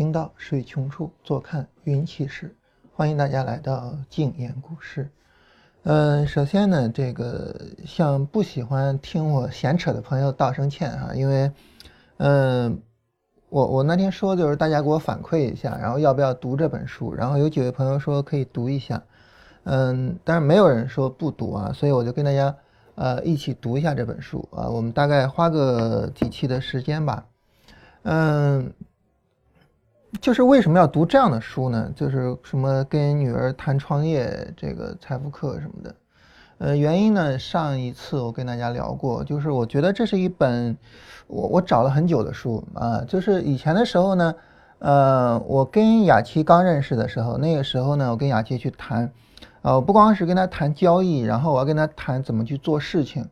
行到水穷处，坐看云起时。欢迎大家来到静言股市。嗯，首先呢，这个向不喜欢听我闲扯的朋友道声歉啊，因为，嗯，我我那天说就是大家给我反馈一下，然后要不要读这本书，然后有几位朋友说可以读一下，嗯，但是没有人说不读啊，所以我就跟大家呃一起读一下这本书啊，我们大概花个几期的时间吧，嗯。就是为什么要读这样的书呢？就是什么跟女儿谈创业，这个财富课什么的。呃，原因呢，上一次我跟大家聊过，就是我觉得这是一本我我找了很久的书啊。就是以前的时候呢，呃，我跟雅琪刚认识的时候，那个时候呢，我跟雅琪去谈，呃，不光是跟他谈交易，然后我要跟他谈怎么去做事情，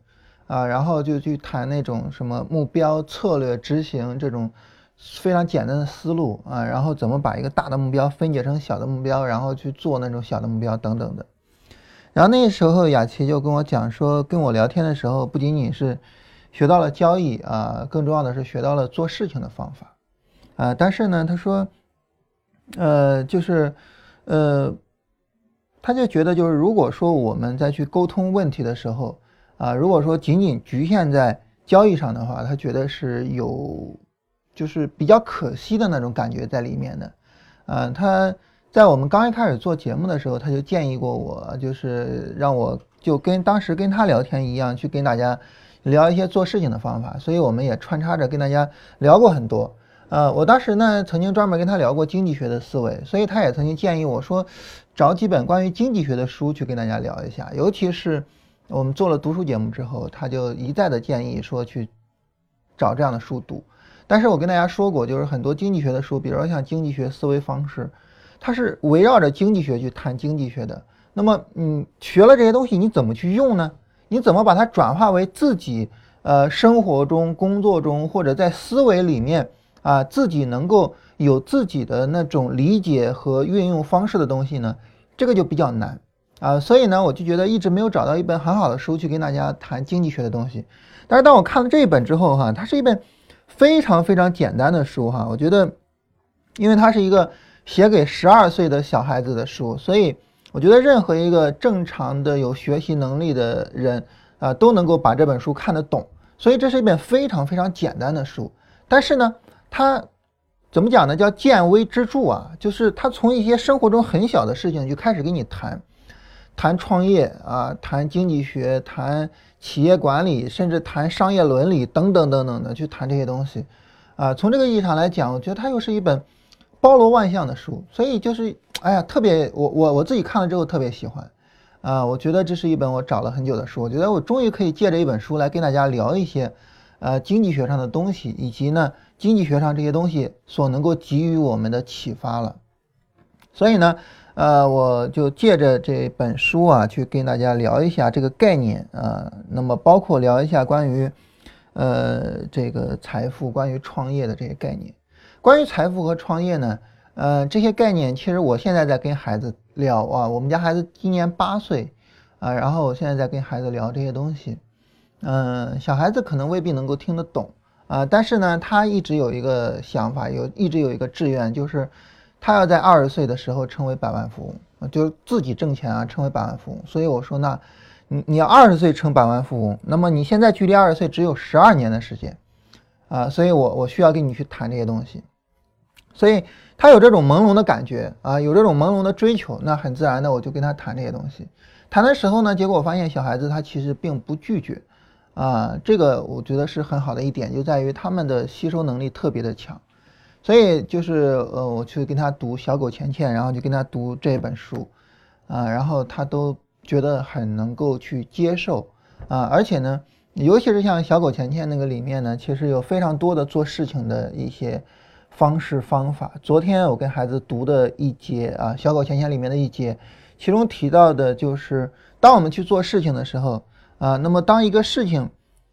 啊，然后就去谈那种什么目标、策略、执行这种。非常简单的思路啊，然后怎么把一个大的目标分解成小的目标，然后去做那种小的目标等等的。然后那时候雅琪就跟我讲说，跟我聊天的时候不仅仅是学到了交易啊，更重要的是学到了做事情的方法啊。但是呢，他说，呃，就是呃，他就觉得就是如果说我们在去沟通问题的时候啊，如果说仅仅局限在交易上的话，他觉得是有。就是比较可惜的那种感觉在里面的，呃，他在我们刚一开始做节目的时候，他就建议过我，就是让我就跟当时跟他聊天一样，去跟大家聊一些做事情的方法，所以我们也穿插着跟大家聊过很多。呃，我当时呢曾经专门跟他聊过经济学的思维，所以他也曾经建议我说，找几本关于经济学的书去跟大家聊一下，尤其是我们做了读书节目之后，他就一再的建议说去找这样的书读。但是我跟大家说过，就是很多经济学的书，比如说像《经济学思维方式》，它是围绕着经济学去谈经济学的。那么，嗯，学了这些东西，你怎么去用呢？你怎么把它转化为自己呃生活中、工作中或者在思维里面啊，自己能够有自己的那种理解和运用方式的东西呢？这个就比较难啊。所以呢，我就觉得一直没有找到一本很好的书去跟大家谈经济学的东西。但是当我看了这一本之后，哈，它是一本。非常非常简单的书哈，我觉得，因为它是一个写给十二岁的小孩子的书，所以我觉得任何一个正常的有学习能力的人啊，都能够把这本书看得懂。所以这是一本非常非常简单的书，但是呢，它怎么讲呢？叫见微知著啊，就是它从一些生活中很小的事情就开始给你谈。谈创业啊，谈经济学，谈企业管理，甚至谈商业伦理等等等等的，去谈这些东西，啊，从这个意义上来讲，我觉得它又是一本包罗万象的书，所以就是，哎呀，特别，我我我自己看了之后特别喜欢，啊，我觉得这是一本我找了很久的书，我觉得我终于可以借着一本书来跟大家聊一些，呃，经济学上的东西，以及呢，经济学上这些东西所能够给予我们的启发了，所以呢。呃，我就借着这本书啊，去跟大家聊一下这个概念啊。那么，包括聊一下关于，呃，这个财富、关于创业的这些概念。关于财富和创业呢，呃，这些概念其实我现在在跟孩子聊啊。我们家孩子今年八岁啊，然后我现在在跟孩子聊这些东西。嗯，小孩子可能未必能够听得懂啊，但是呢，他一直有一个想法，有一直有一个志愿，就是。他要在二十岁的时候成为百万富翁，就是自己挣钱啊，成为百万富翁。所以我说，那，你你要二十岁成百万富翁，那么你现在距离二十岁只有十二年的时间，啊，所以我我需要跟你去谈这些东西。所以他有这种朦胧的感觉啊，有这种朦胧的追求，那很自然的我就跟他谈这些东西。谈的时候呢，结果我发现小孩子他其实并不拒绝，啊，这个我觉得是很好的一点，就在于他们的吸收能力特别的强。所以就是呃，我去跟他读《小狗钱钱》，然后就跟他读这本书，啊，然后他都觉得很能够去接受啊，而且呢，尤其是像《小狗钱钱》那个里面呢，其实有非常多的做事情的一些方式方法。昨天我跟孩子读的一节啊，《小狗钱钱》里面的一节，其中提到的就是，当我们去做事情的时候啊，那么当一个事情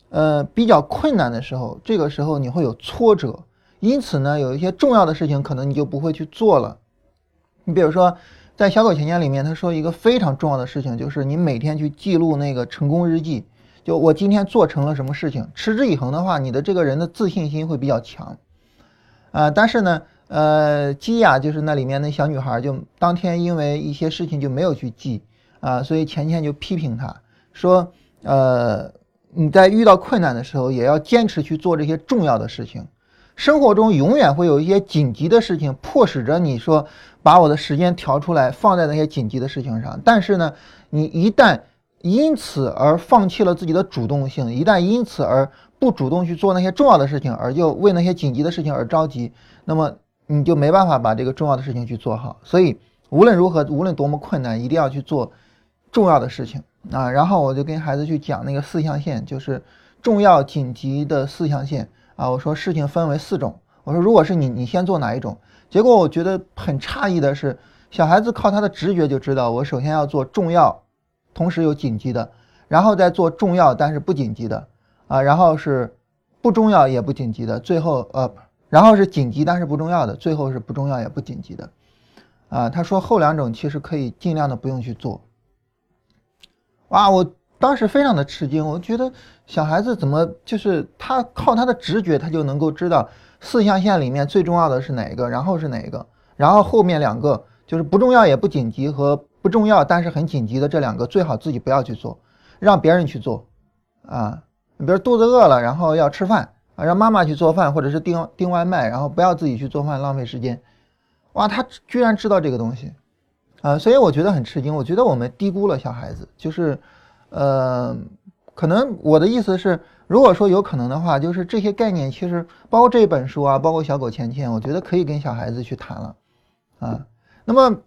呃比较困难的时候，这个时候你会有挫折。因此呢，有一些重要的事情可能你就不会去做了。你比如说，在小狗钱钱里面，他说一个非常重要的事情，就是你每天去记录那个成功日记。就我今天做成了什么事情，持之以恒的话，你的这个人的自信心会比较强。啊，但是呢，呃，基亚就是那里面那小女孩，就当天因为一些事情就没有去记啊，所以钱钱就批评她说，呃，你在遇到困难的时候也要坚持去做这些重要的事情。生活中永远会有一些紧急的事情迫使着你说把我的时间调出来放在那些紧急的事情上，但是呢，你一旦因此而放弃了自己的主动性，一旦因此而不主动去做那些重要的事情，而就为那些紧急的事情而着急，那么你就没办法把这个重要的事情去做好。所以无论如何，无论多么困难，一定要去做重要的事情啊。然后我就跟孩子去讲那个四象限，就是重要紧急的四象限啊。我说事情分为四种，我说如果是你，你先做哪一种？结果我觉得很诧异的是，小孩子靠他的直觉就知道，我首先要做重要。同时有紧急的，然后再做重要但是不紧急的，啊，然后是不重要也不紧急的，最后呃，然后是紧急但是不重要的，最后是不重要也不紧急的，啊，他说后两种其实可以尽量的不用去做。哇，我当时非常的吃惊，我觉得小孩子怎么就是他靠他的直觉，他就能够知道四象限里面最重要的是哪一个，然后是哪一个，然后后面两个就是不重要也不紧急和。不重要，但是很紧急的这两个最好自己不要去做，让别人去做，啊，你比如肚子饿了，然后要吃饭啊，让妈妈去做饭，或者是订订外卖，然后不要自己去做饭，浪费时间。哇，他居然知道这个东西，啊，所以我觉得很吃惊。我觉得我们低估了小孩子，就是，呃，可能我的意思是，如果说有可能的话，就是这些概念其实包括这本书啊，包括小狗钱钱，我觉得可以跟小孩子去谈了，啊，那么。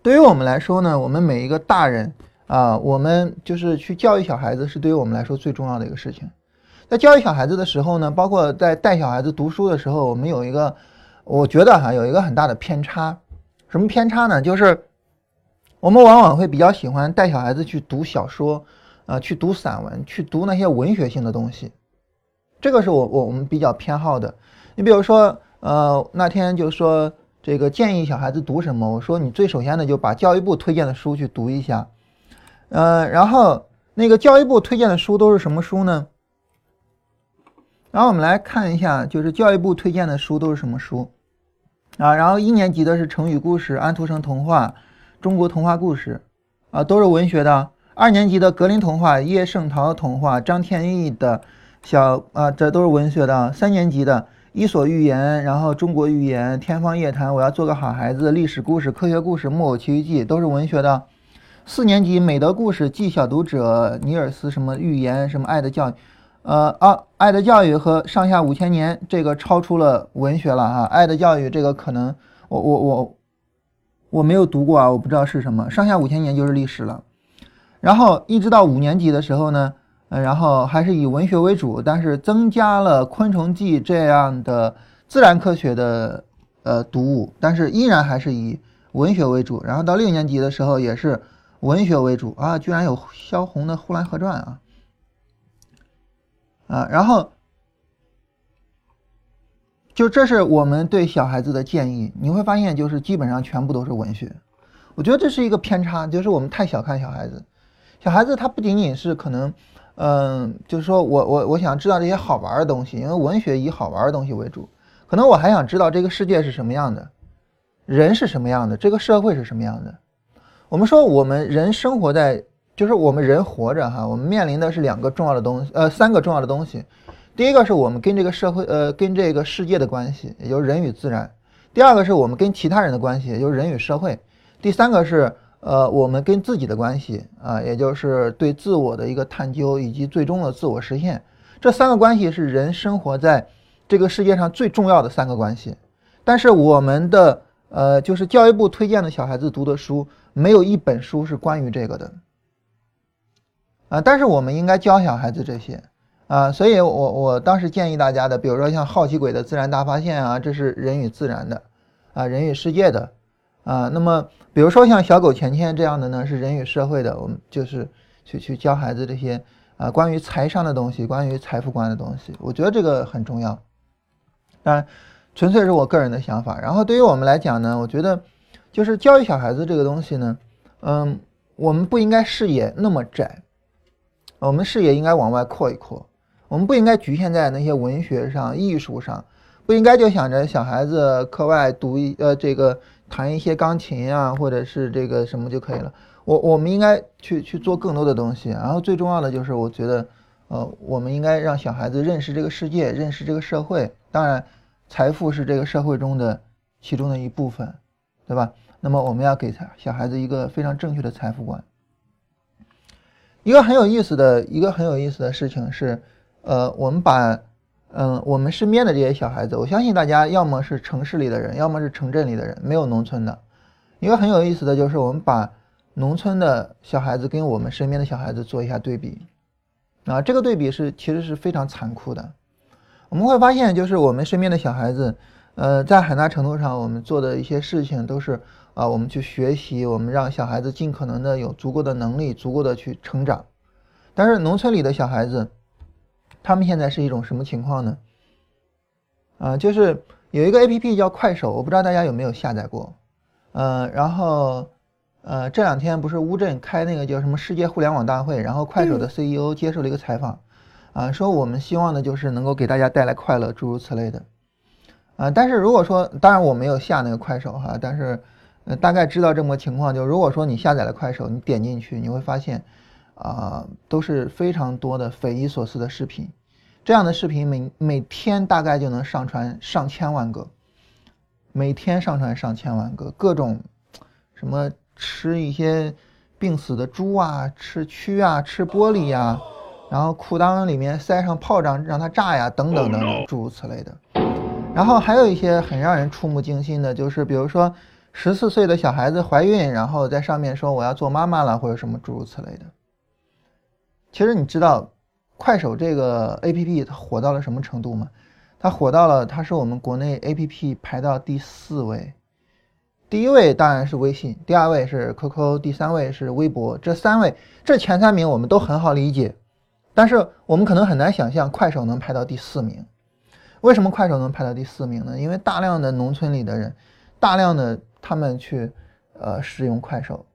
对于我们来说呢，我们每一个大人啊，我们就是去教育小孩子，是对于我们来说最重要的一个事情。在教育小孩子的时候呢，包括在带小孩子读书的时候，我们有一个，我觉得哈，有一个很大的偏差。什么偏差呢？就是我们往往会比较喜欢带小孩子去读小说，啊，去读散文，去读那些文学性的东西。这个是我我我们比较偏好的。你比如说，呃，那天就说。这个建议小孩子读什么？我说你最首先的就把教育部推荐的书去读一下，呃，然后那个教育部推荐的书都是什么书呢？然后我们来看一下，就是教育部推荐的书都是什么书啊？然后一年级的是成语故事、安徒生童话、中国童话故事啊，都是文学的。二年级的格林童话、叶圣陶童话、张天翼的小啊，这都是文学的。三年级的。伊索寓言，然后中国寓言，天方夜谭，我要做个好孩子，历史故事，科学故事，木偶奇遇记，都是文学的。四年级美德故事，记小读者，尼尔斯什么寓言，什么爱的教育，呃啊，爱的教育和上下五千年，这个超出了文学了哈。爱的教育这个可能我我我我没有读过啊，我不知道是什么。上下五千年就是历史了。然后一直到五年级的时候呢。呃，然后还是以文学为主，但是增加了《昆虫记》这样的自然科学的呃读物，但是依然还是以文学为主。然后到六年级的时候也是文学为主啊，居然有萧红的《呼兰河传》啊啊，然后就这是我们对小孩子的建议，你会发现就是基本上全部都是文学。我觉得这是一个偏差，就是我们太小看小孩子，小孩子他不仅仅是可能。嗯，就是说我我我想知道这些好玩的东西，因为文学以好玩的东西为主。可能我还想知道这个世界是什么样的，人是什么样的，这个社会是什么样的。我们说我们人生活在，就是我们人活着哈，我们面临的是两个重要的东西，呃，三个重要的东西。第一个是我们跟这个社会，呃，跟这个世界的关系，也就是人与自然；第二个是我们跟其他人的关系，也就是人与社会；第三个是。呃，我们跟自己的关系啊，也就是对自我的一个探究，以及最终的自我实现，这三个关系是人生活在这个世界上最重要的三个关系。但是我们的呃，就是教育部推荐的小孩子读的书，没有一本书是关于这个的啊。但是我们应该教小孩子这些啊，所以我我当时建议大家的，比如说像好奇鬼的自然大发现啊，这是人与自然的啊，人与世界的。啊，那么比如说像小狗钱钱这样的呢，是人与社会的，我们就是去去教孩子这些啊关于财商的东西，关于财富观的东西，我觉得这个很重要。当然，纯粹是我个人的想法。然后对于我们来讲呢，我觉得就是教育小孩子这个东西呢，嗯，我们不应该视野那么窄，我们视野应该往外扩一扩，我们不应该局限在那些文学上、艺术上。不应该就想着小孩子课外读一呃这个弹一些钢琴啊，或者是这个什么就可以了。我我们应该去去做更多的东西。然后最重要的就是，我觉得，呃，我们应该让小孩子认识这个世界，认识这个社会。当然，财富是这个社会中的其中的一部分，对吧？那么我们要给他小孩子一个非常正确的财富观。一个很有意思的一个很有意思的事情是，呃，我们把，嗯，我们身边的这些小孩子，我相信大家要么是城市里的人，要么是城镇里的人，没有农村的。一个很有意思的就是，我们把农村的小孩子跟我们身边的小孩子做一下对比，啊，这个对比是其实是非常残酷的。我们会发现，就是我们身边的小孩子。呃，在很大程度上，我们做的一些事情都是啊，我们去学习，我们让小孩子尽可能的有足够的能力，足够的去成长。但是农村里的小孩子，他们现在是一种什么情况呢？啊，就是有一个 A P P 叫快手，我不知道大家有没有下载过。呃，然后呃，这两天不是乌镇开那个叫什么世界互联网大会，然后快手的 C E O 接受了一个采访，啊，说我们希望的就是能够给大家带来快乐，诸如此类的。啊，但是如果说，当然我没有下那个快手哈，但是，呃，大概知道这么个情况，就如果说你下载了快手，你点进去，你会发现，啊，都是非常多的匪夷所思的视频，这样的视频每每天大概就能上传上千万个，每天上传上千万个，各种，什么吃一些病死的猪啊，吃蛆啊，吃玻璃呀，然后裤裆里面塞上炮仗让它炸呀，等等等等，诸如此类的。然后还有一些很让人触目惊心的，就是比如说十四岁的小孩子怀孕，然后在上面说我要做妈妈了，或者什么诸如此类的。其实你知道，快手这个 A P P 它火到了什么程度吗？它火到了，它是我们国内 A P P 排到第四位，第一位当然是微信，第二位是 Q Q，第三位是微博。这三位，这前三名我们都很好理解，但是我们可能很难想象快手能排到第四名。为什么快手能排到第四名呢？因为大量的农村里的人，大量的他们去，呃，使用快手，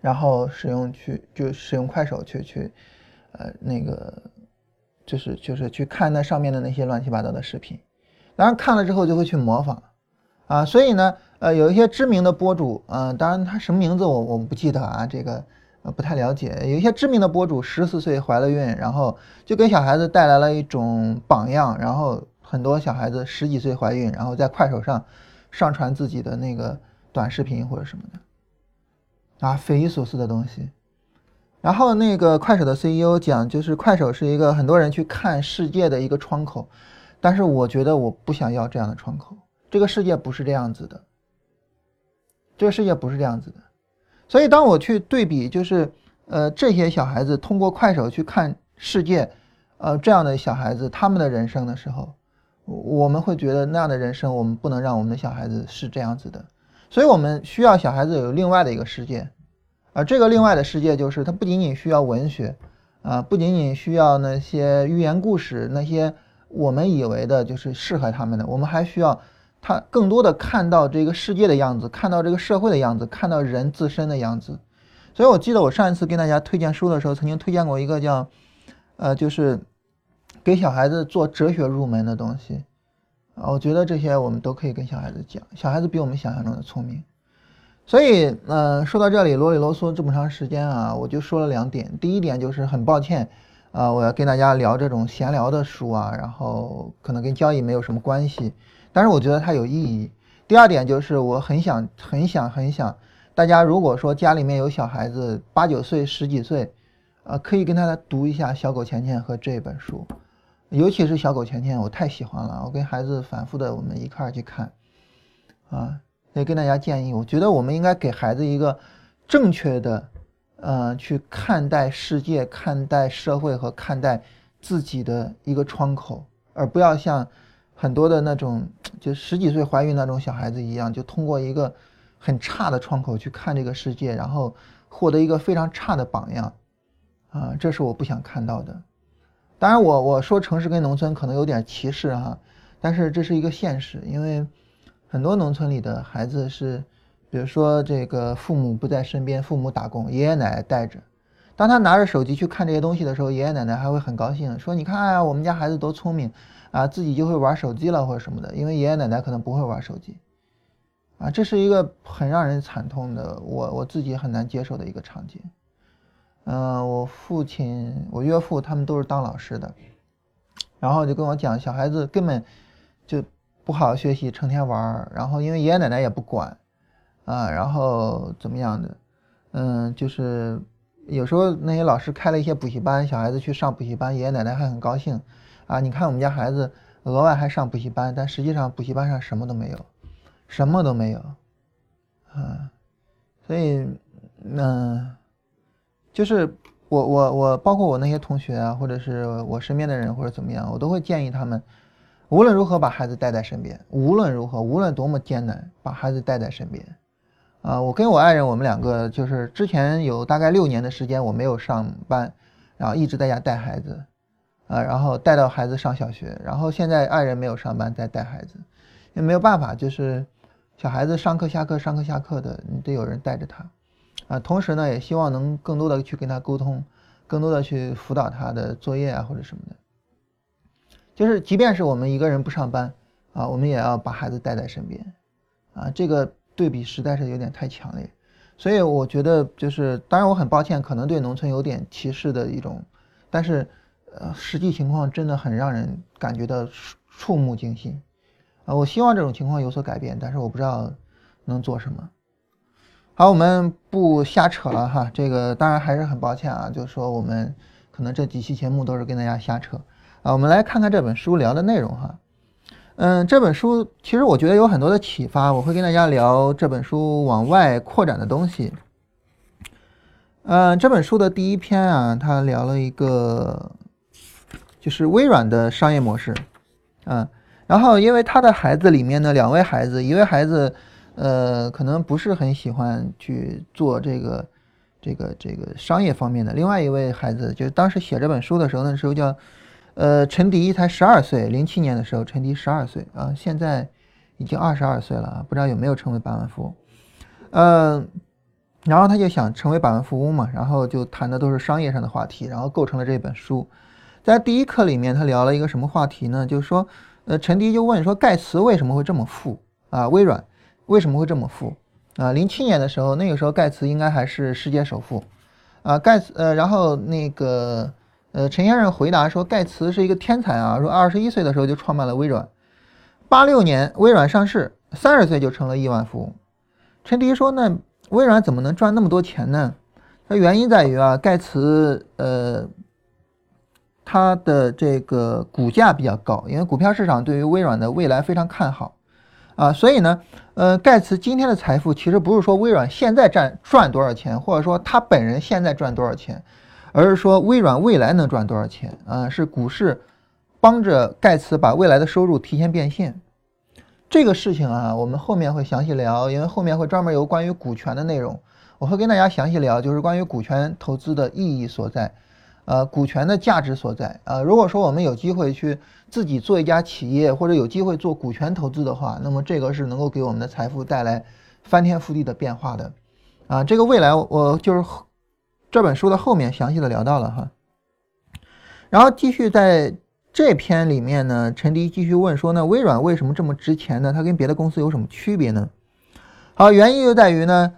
然后使用去就使用快手去去，呃，那个就是就是去看那上面的那些乱七八糟的视频，当然看了之后就会去模仿，啊，所以呢，呃，有一些知名的博主，嗯，当然他什么名字我我不记得啊，这个呃不太了解。有一些知名的博主十四岁怀了孕，然后就给小孩子带来了一种榜样，然后。很多小孩子十几岁怀孕，然后在快手上上传自己的那个短视频或者什么的，啊，匪夷所思的东西。然后那个快手的 CEO 讲，就是快手是一个很多人去看世界的一个窗口，但是我觉得我不想要这样的窗口，这个世界不是这样子的，这个世界不是这样子的。所以当我去对比，就是呃这些小孩子通过快手去看世界，呃这样的小孩子他们的人生的时候。我们会觉得那样的人生，我们不能让我们的小孩子是这样子的，所以我们需要小孩子有另外的一个世界，而这个另外的世界就是它不仅仅需要文学，啊，不仅仅需要那些寓言故事，那些我们以为的就是适合他们的，我们还需要他更多的看到这个世界的样子，看到这个社会的样子，看到人自身的样子。所以我记得我上一次跟大家推荐书的时候，曾经推荐过一个叫，呃，就是。给小孩子做哲学入门的东西，啊，我觉得这些我们都可以跟小孩子讲。小孩子比我们想象中的聪明，所以，嗯，说到这里啰里啰嗦这么长时间啊，我就说了两点。第一点就是很抱歉，啊，我要跟大家聊这种闲聊的书啊，然后可能跟交易没有什么关系，但是我觉得它有意义。第二点就是我很想、很想、很想，大家如果说家里面有小孩子八九岁、十几岁，啊，可以跟他读一下《小狗钱钱》和这本书。尤其是小狗钱钱，我太喜欢了。我跟孩子反复的，我们一块儿去看，啊，也跟大家建议，我觉得我们应该给孩子一个正确的，呃，去看待世界、看待社会和看待自己的一个窗口，而不要像很多的那种就十几岁怀孕那种小孩子一样，就通过一个很差的窗口去看这个世界，然后获得一个非常差的榜样，啊，这是我不想看到的。当然，我我说城市跟农村可能有点歧视哈，但是这是一个现实，因为很多农村里的孩子是，比如说这个父母不在身边，父母打工，爷爷奶奶带着，当他拿着手机去看这些东西的时候，爷爷奶奶还会很高兴，说：“你看呀，我们家孩子多聪明啊，自己就会玩手机了或者什么的。”因为爷爷奶奶可能不会玩手机，啊，这是一个很让人惨痛的，我我自己很难接受的一个场景。嗯，我父亲、我岳父他们都是当老师的，然后就跟我讲，小孩子根本就不好好学习，成天玩儿然后因为爷爷奶奶也不管，啊，然后怎么样的，嗯，就是有时候那些老师开了一些补习班，小孩子去上补习班，爷爷奶奶还很高兴，啊，你看我们家孩子额外还上补习班，但实际上补习班上什么都没有，什么都没有，啊，所以，嗯。就是我我我包括我那些同学啊，或者是我身边的人或者怎么样，我都会建议他们，无论如何把孩子带在身边，无论如何，无论多么艰难，把孩子带在身边。啊，我跟我爱人，我们两个就是之前有大概六年的时间我没有上班，然后一直在家带孩子，啊，然后带到孩子上小学，然后现在爱人没有上班在带孩子，也没有办法，就是小孩子上课下课上课下课的，你得有人带着他。啊，同时呢，也希望能更多的去跟他沟通，更多的去辅导他的作业啊，或者什么的。就是即便是我们一个人不上班啊，我们也要把孩子带在身边，啊，这个对比实在是有点太强烈。所以我觉得，就是当然我很抱歉，可能对农村有点歧视的一种，但是呃，实际情况真的很让人感觉到触目惊心。啊，我希望这种情况有所改变，但是我不知道能做什么。好，我们不瞎扯了哈。这个当然还是很抱歉啊，就是说我们可能这几期节目都是跟大家瞎扯啊。我们来看看这本书聊的内容哈。嗯，这本书其实我觉得有很多的启发，我会跟大家聊这本书往外扩展的东西。嗯，这本书的第一篇啊，他聊了一个就是微软的商业模式，嗯，然后因为他的孩子里面呢，两位孩子，一位孩子。呃，可能不是很喜欢去做这个，这个这个商业方面的。另外一位孩子，就是当时写这本书的时候，那时候叫，呃，陈迪才十二岁，零七年的时候，陈迪十二岁啊，现在已经二十二岁了啊，不知道有没有成为百万富翁。嗯，然后他就想成为百万富翁嘛，然后就谈的都是商业上的话题，然后构成了这本书。在第一课里面，他聊了一个什么话题呢？就是说，呃，陈迪就问说，盖茨为什么会这么富啊？微软。为什么会这么富啊？零七年的时候，那个时候盖茨应该还是世界首富啊。盖茨呃，然后那个呃，陈先生回答说，盖茨是一个天才啊，说二十一岁的时候就创办了微软，八六年微软上市，三十岁就成了亿万富翁。陈迪说，那微软怎么能赚那么多钱呢？它原因在于啊，盖茨呃，他的这个股价比较高，因为股票市场对于微软的未来非常看好。啊，所以呢，呃，盖茨今天的财富其实不是说微软现在赚赚多少钱，或者说他本人现在赚多少钱，而是说微软未来能赚多少钱啊？是股市帮着盖茨把未来的收入提前变现。这个事情啊，我们后面会详细聊，因为后面会专门有关于股权的内容，我会跟大家详细聊，就是关于股权投资的意义所在。呃，股权的价值所在啊。如果说我们有机会去自己做一家企业，或者有机会做股权投资的话，那么这个是能够给我们的财富带来翻天覆地的变化的啊。这个未来我就是这本书的后面详细的聊到了哈。然后继续在这篇里面呢，陈迪继续问说呢，微软为什么这么值钱呢？它跟别的公司有什么区别呢？好，原因就在于呢，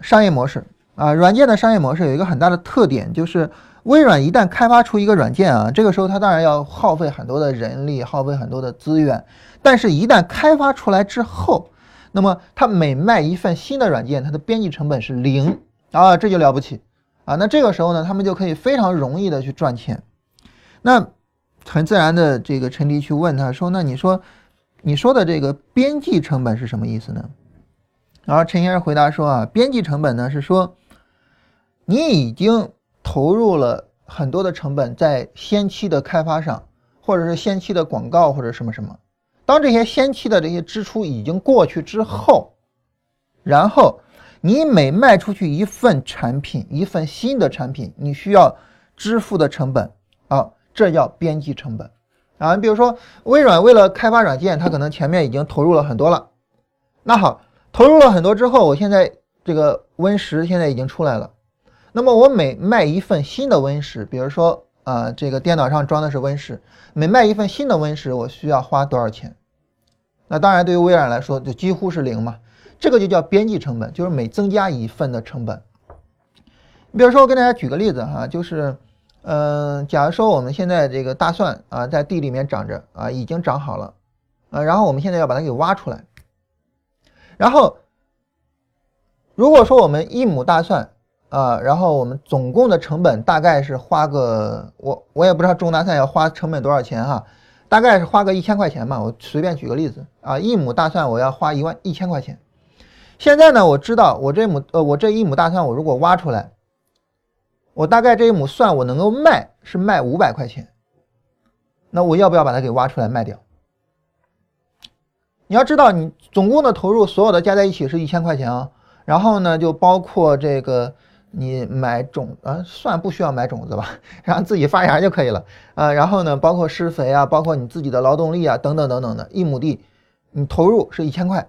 商业模式啊，软件的商业模式有一个很大的特点就是。微软一旦开发出一个软件啊，这个时候它当然要耗费很多的人力，耗费很多的资源。但是，一旦开发出来之后，那么它每卖一份新的软件，它的编辑成本是零啊，这就了不起啊。那这个时候呢，他们就可以非常容易的去赚钱。那很自然的，这个陈迪去问他说：“那你说，你说的这个边际成本是什么意思呢？”然后陈先生回答说：“啊，边际成本呢是说，你已经。”投入了很多的成本在先期的开发上，或者是先期的广告或者什么什么。当这些先期的这些支出已经过去之后，然后你每卖出去一份产品，一份新的产品，你需要支付的成本啊，这叫边际成本啊。你比如说微软为了开发软件，它可能前面已经投入了很多了。那好，投入了很多之后，我现在这个 Win 十现在已经出来了。那么我每卖一份新的温室，比如说啊，这个电脑上装的是温室，每卖一份新的温室，我需要花多少钱？那当然，对于微软来说，就几乎是零嘛。这个就叫边际成本，就是每增加一份的成本。你比如说，我跟大家举个例子哈，就是，嗯，假如说我们现在这个大蒜啊，在地里面长着啊，已经长好了，啊，然后我们现在要把它给挖出来，然后，如果说我们一亩大蒜啊，然后我们总共的成本大概是花个，我我也不知道种大蒜要花成本多少钱哈，大概是花个一千块钱吧，我随便举个例子啊，一亩大蒜我要花一万一千块钱。现在呢，我知道我这亩呃，我这一亩大蒜，我如果挖出来，我大概这一亩蒜我能够卖是卖五百块钱。那我要不要把它给挖出来卖掉？你要知道，你总共的投入所有的加在一起是一千块钱啊。然后呢，就包括这个你买种啊，蒜不需要买种子吧，然后自己发芽就可以了啊。然后呢，包括施肥啊，包括你自己的劳动力啊，等等等等的，一亩地你投入是一千块。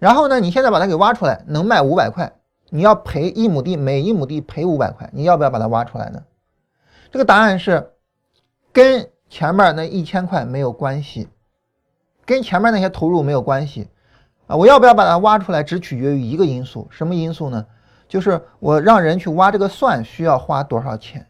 然后呢，你现在把它给挖出来，能卖五百块，你要赔一亩地，每一亩地赔五百块，你要不要把它挖出来呢？这个答案是跟前面那一千块没有关系，跟前面那些投入没有关系啊！我要不要把它挖出来，只取决于一个因素，什么因素呢？就是我让人去挖这个蒜需要花多少钱。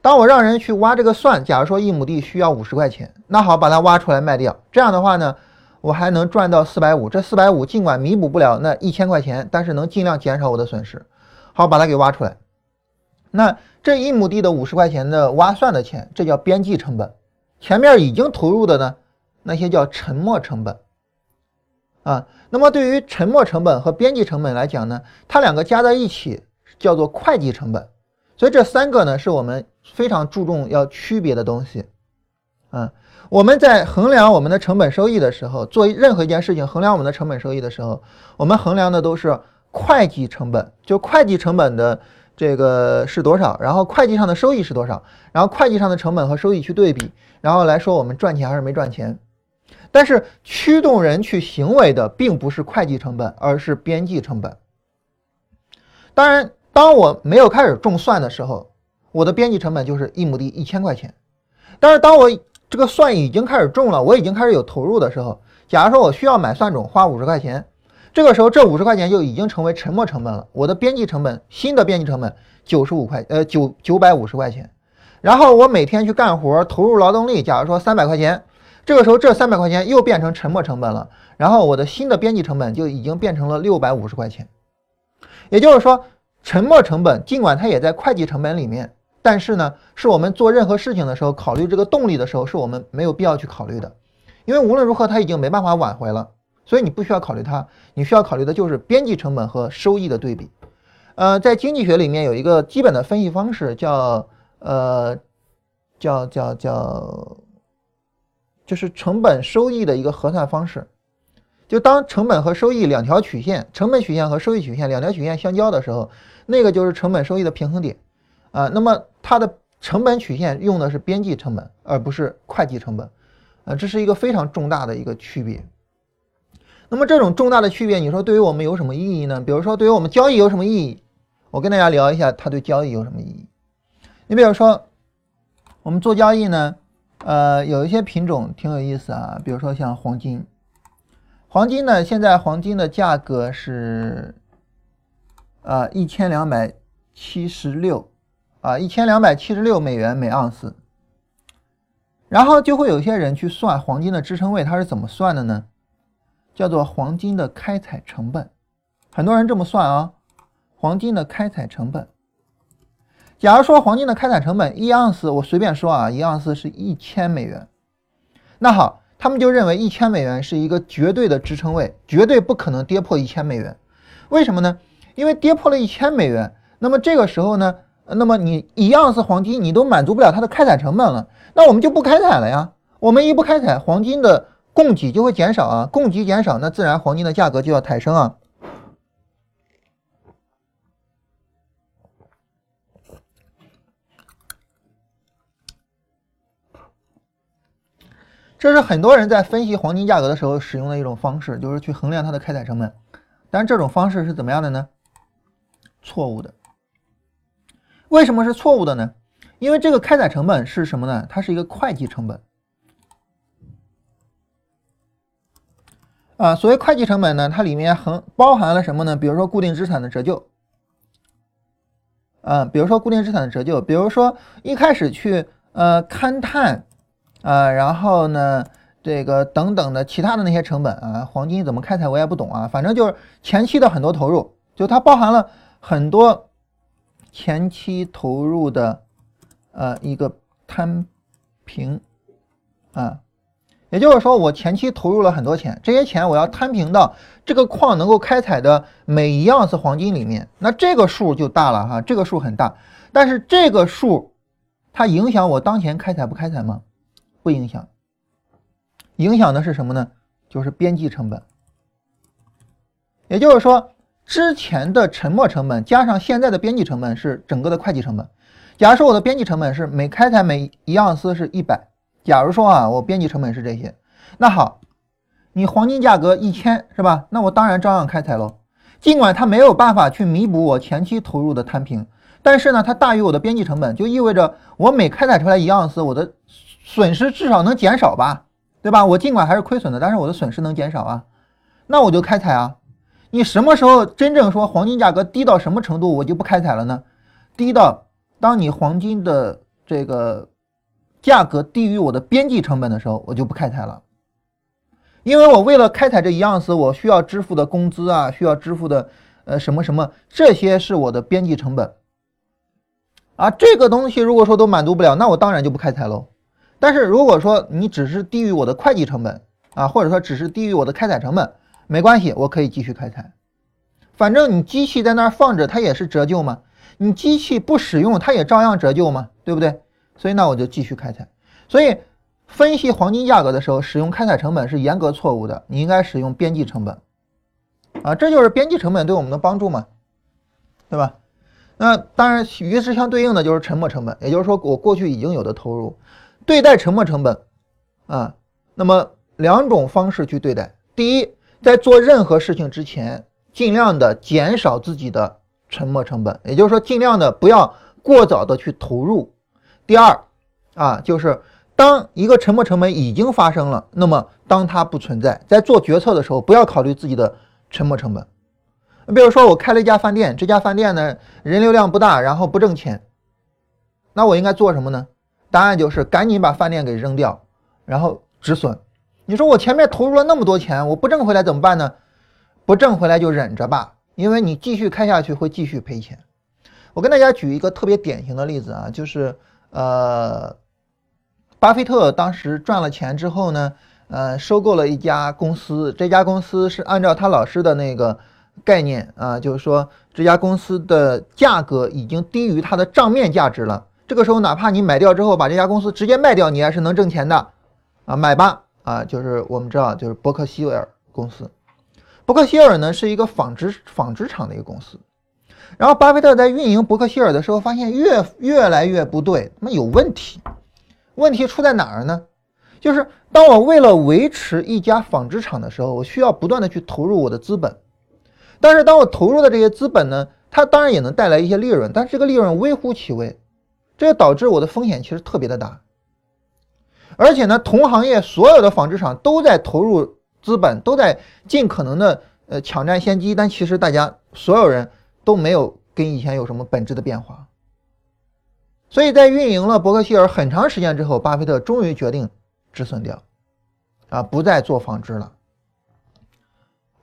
当我让人去挖这个蒜，假如说一亩地需要五十块钱，那好，把它挖出来卖掉，这样的话呢？我还能赚到四百五，这四百五尽管弥补不了那一千块钱，但是能尽量减少我的损失。好，把它给挖出来。那这一亩地的五十块钱的挖蒜的钱，这叫边际成本。前面已经投入的呢，那些叫沉没成本。啊，那么对于沉没成本和边际成本来讲呢，它两个加在一起叫做会计成本。所以这三个呢，是我们非常注重要区别的东西。啊。我们在衡量我们的成本收益的时候，做任何一件事情衡量我们的成本收益的时候，我们衡量的都是会计成本，就会计成本的这个是多少，然后会计上的收益是多少，然后会计上的成本和收益去对比，然后来说我们赚钱还是没赚钱。但是驱动人去行为的并不是会计成本，而是边际成本。当然，当我没有开始种蒜的时候，我的边际成本就是一亩地一千块钱。但是当我这个蒜已经开始种了，我已经开始有投入的时候，假如说我需要买蒜种，花五十块钱，这个时候这五十块钱就已经成为沉没成本了。我的边际成本，新的边际成本九十五块，呃九九百五十块钱。然后我每天去干活，投入劳动力，假如说三百块钱，这个时候这三百块钱又变成沉没成本了。然后我的新的边际成本就已经变成了六百五十块钱。也就是说，沉没成本尽管它也在会计成本里面。但是呢，是我们做任何事情的时候，考虑这个动力的时候，是我们没有必要去考虑的，因为无论如何，它已经没办法挽回了，所以你不需要考虑它，你需要考虑的就是边际成本和收益的对比。呃，在经济学里面有一个基本的分析方式，叫呃，叫叫叫，就是成本收益的一个核算方式。就当成本和收益两条曲线，成本曲线和收益曲线两条曲线相交的时候，那个就是成本收益的平衡点。啊，那么它的成本曲线用的是边际成本，而不是会计成本，啊，这是一个非常重大的一个区别。那么这种重大的区别，你说对于我们有什么意义呢？比如说对于我们交易有什么意义？我跟大家聊一下它对交易有什么意义。你比如说我们做交易呢，呃，有一些品种挺有意思啊，比如说像黄金，黄金呢，现在黄金的价格是啊一千两百七十六。啊，一千两百七十六美元每盎司，然后就会有些人去算黄金的支撑位，它是怎么算的呢？叫做黄金的开采成本，很多人这么算啊，黄金的开采成本。假如说黄金的开采成本一盎司，我随便说啊，一盎司是一千美元，那好，他们就认为一千美元是一个绝对的支撑位，绝对不可能跌破一千美元。为什么呢？因为跌破了一千美元，那么这个时候呢？那么你一样是黄金，你都满足不了它的开采成本了，那我们就不开采了呀。我们一不开采，黄金的供给就会减少啊，供给减少，那自然黄金的价格就要抬升啊。这是很多人在分析黄金价格的时候使用的一种方式，就是去衡量它的开采成本。但这种方式是怎么样的呢？错误的。为什么是错误的呢？因为这个开采成本是什么呢？它是一个会计成本。啊，所谓会计成本呢，它里面很包含了什么呢？比如说固定资产的折旧，啊，比如说固定资产的折旧，比如说一开始去呃勘探，啊，然后呢这个等等的其他的那些成本啊，黄金怎么开采我也不懂啊，反正就是前期的很多投入，就它包含了很多前期投入的呃一个摊平，啊。也就是说，我前期投入了很多钱，这些钱我要摊平到这个矿能够开采的每一样是黄金里面，那这个数就大了哈，这个数很大。但是这个数，它影响我当前开采不开采吗？不影响。影响的是什么呢？就是边际成本。也就是说，之前的沉没成本加上现在的边际成本是整个的会计成本。假如说我的边际成本是每开采每一样丝是一百。假如说啊，我边际成本是这些，那好，你黄金价格一千是吧？那我当然照样开采喽。尽管它没有办法去弥补我前期投入的摊平，但是呢，它大于我的边际成本，就意味着我每开采出来一盎司，我的损失至少能减少吧，对吧？我尽管还是亏损的，但是我的损失能减少啊，那我就开采啊。你什么时候真正说黄金价格低到什么程度，我就不开采了呢？低到当你黄金的这个。价格低于我的边际成本的时候，我就不开采了，因为我为了开采这一盎司，我需要支付的工资啊，需要支付的呃什么什么，这些是我的边际成本，啊，这个东西如果说都满足不了，那我当然就不开采喽。但是如果说你只是低于我的会计成本啊，或者说只是低于我的开采成本，没关系，我可以继续开采，反正你机器在那儿放着，它也是折旧嘛，你机器不使用，它也照样折旧嘛，对不对？所以那我就继续开采。所以分析黄金价格的时候，使用开采成本是严格错误的。你应该使用边际成本啊，这就是边际成本对我们的帮助嘛，对吧？那当然与之相对应的就是沉没成本，也就是说我过去已经有的投入，对待沉没成本啊，那么两种方式去对待。第一，在做任何事情之前，尽量的减少自己的沉没成本，也就是说尽量的不要过早的去投入。第二，啊，就是当一个沉没成本已经发生了，那么当它不存在，在做决策的时候，不要考虑自己的沉没成本。比如说，我开了一家饭店，这家饭店呢人流量不大，然后不挣钱，那我应该做什么呢？答案就是赶紧把饭店给扔掉，然后止损。你说我前面投入了那么多钱，我不挣回来怎么办呢？不挣回来就忍着吧，因为你继续开下去会继续赔钱。我跟大家举一个特别典型的例子啊，就是。呃，巴菲特当时赚了钱之后呢，呃，收购了一家公司。这家公司是按照他老师的那个概念啊，就是说这家公司的价格已经低于它的账面价值了。这个时候，哪怕你买掉之后把这家公司直接卖掉，你还是能挣钱的啊。买吧啊，就是我们知道，就是伯克希尔公司。伯克希尔呢是一个纺织纺织厂的一个公司。然后，巴菲特在运营伯克希尔的时候，发现越越来越不对，他妈有问题。问题出在哪儿呢？就是当我为了维持一家纺织厂的时候，我需要不断的去投入我的资本。但是，当我投入的这些资本呢，它当然也能带来一些利润，但是这个利润微乎其微，这就导致我的风险其实特别的大。而且呢，同行业所有的纺织厂都在投入资本，都在尽可能的呃抢占先机，但其实大家所有人。都没有跟以前有什么本质的变化，所以在运营了伯克希尔很长时间之后，巴菲特终于决定止损掉，啊，不再做纺织了，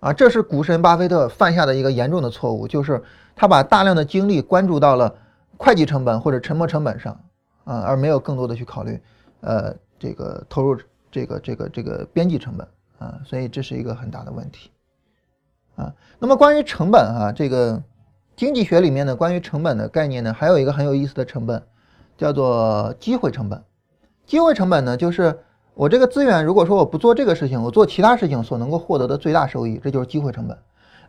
啊，这是股神巴菲特犯下的一个严重的错误，就是他把大量的精力关注到了会计成本或者沉没成本上，啊，而没有更多的去考虑，呃，这个投入这个这个这个边际成本，啊，所以这是一个很大的问题，啊，那么关于成本啊，这个。经济学里面呢，关于成本的概念呢，还有一个很有意思的成本，叫做机会成本。机会成本呢，就是我这个资源，如果说我不做这个事情，我做其他事情所能够获得的最大收益，这就是机会成本。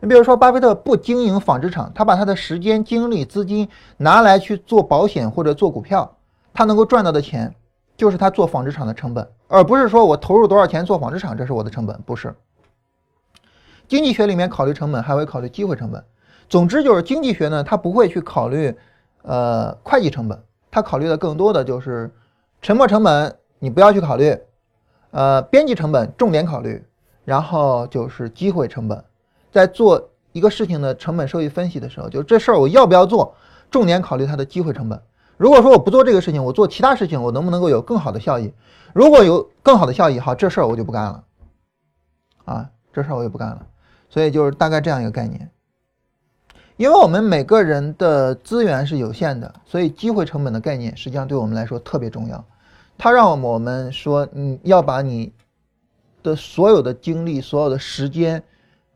你比如说，巴菲特不经营纺织厂，他把他的时间、精力、资金拿来去做保险或者做股票，他能够赚到的钱，就是他做纺织厂的成本，而不是说我投入多少钱做纺织厂，这是我的成本，不是。经济学里面考虑成本，还会考虑机会成本。总之就是经济学呢，它不会去考虑呃会计成本，它考虑的更多的就是沉没成本，你不要去考虑，呃边际成本重点考虑，然后就是机会成本，在做一个事情的成本收益分析的时候，就这事儿我要不要做，重点考虑它的机会成本。如果说我不做这个事情，我做其他事情，我能不能够有更好的效益？如果有更好的效益，好，这事儿我就不干了，啊，这事儿我就不干了。所以就是大概这样一个概念。因为我们每个人的资源是有限的，所以机会成本的概念实际上对我们来说特别重要。它让我们说，你要把你的所有的精力、所有的时间，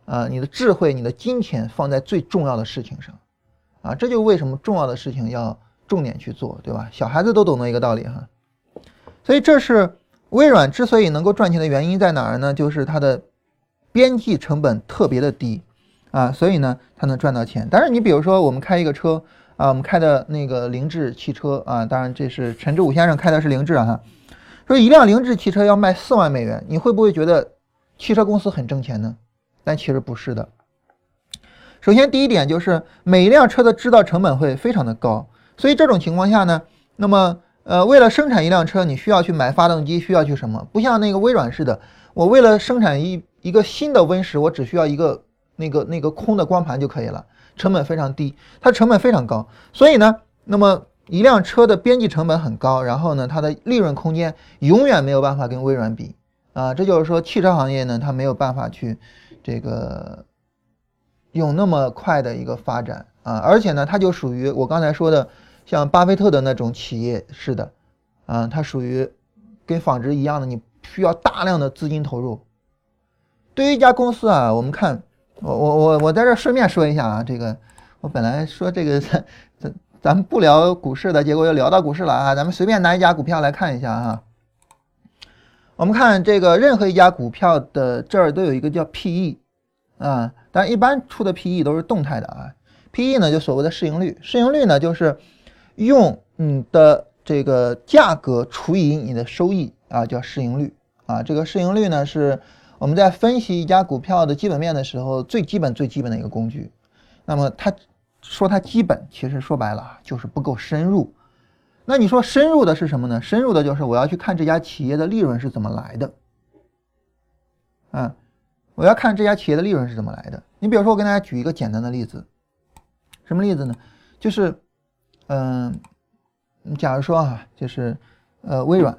啊，你的智慧、你的金钱放在最重要的事情上，啊，这就为什么重要的事情要。重点去做，对吧？小孩子都懂得一个道理哈，所以这是微软之所以能够赚钱的原因在哪儿呢？就是它的边际成本特别的低啊，所以呢它能赚到钱。但是你比如说我们开一个车啊，我们开的那个凌志汽车啊，当然这是陈志武先生开的是凌志啊哈，说一辆凌志汽车要卖四万美元，你会不会觉得汽车公司很挣钱呢？但其实不是的。首先第一点就是每一辆车的制造成本会非常的高。所以这种情况下呢，那么呃，为了生产一辆车，你需要去买发动机，需要去什么？不像那个微软似的，我为了生产一一个新的 Win 十，我只需要一个那个那个空的光盘就可以了，成本非常低，它成本非常高。所以呢，那么一辆车的边际成本很高，然后呢，它的利润空间永远没有办法跟微软比啊。这就是说，汽车行业呢，它没有办法去这个用那么快的一个发展啊，而且呢，它就属于我刚才说的。像巴菲特的那种企业似的，啊，它属于跟纺织一样的，你需要大量的资金投入。对于一家公司啊，我们看，我我我我在这顺便说一下啊，这个我本来说这个 咱咱咱们不聊股市的，结果又聊到股市了啊，咱们随便拿一家股票来看一下啊。我们看这个任何一家股票的这儿都有一个叫 P/E 啊，但一般出的 P/E 都是动态的啊，P/E 呢就所谓的市盈率，市盈率呢就是。用你的这个价格除以你的收益啊，叫市盈率啊。这个市盈率呢，是我们在分析一家股票的基本面的时候最基本、最基本的一个工具。那么它说它基本，其实说白了就是不够深入。那你说深入的是什么呢？深入的就是我要去看这家企业的利润是怎么来的。啊，我要看这家企业的利润是怎么来的。你比如说，我跟大家举一个简单的例子，什么例子呢？就是。嗯，假如说啊，就是呃微软，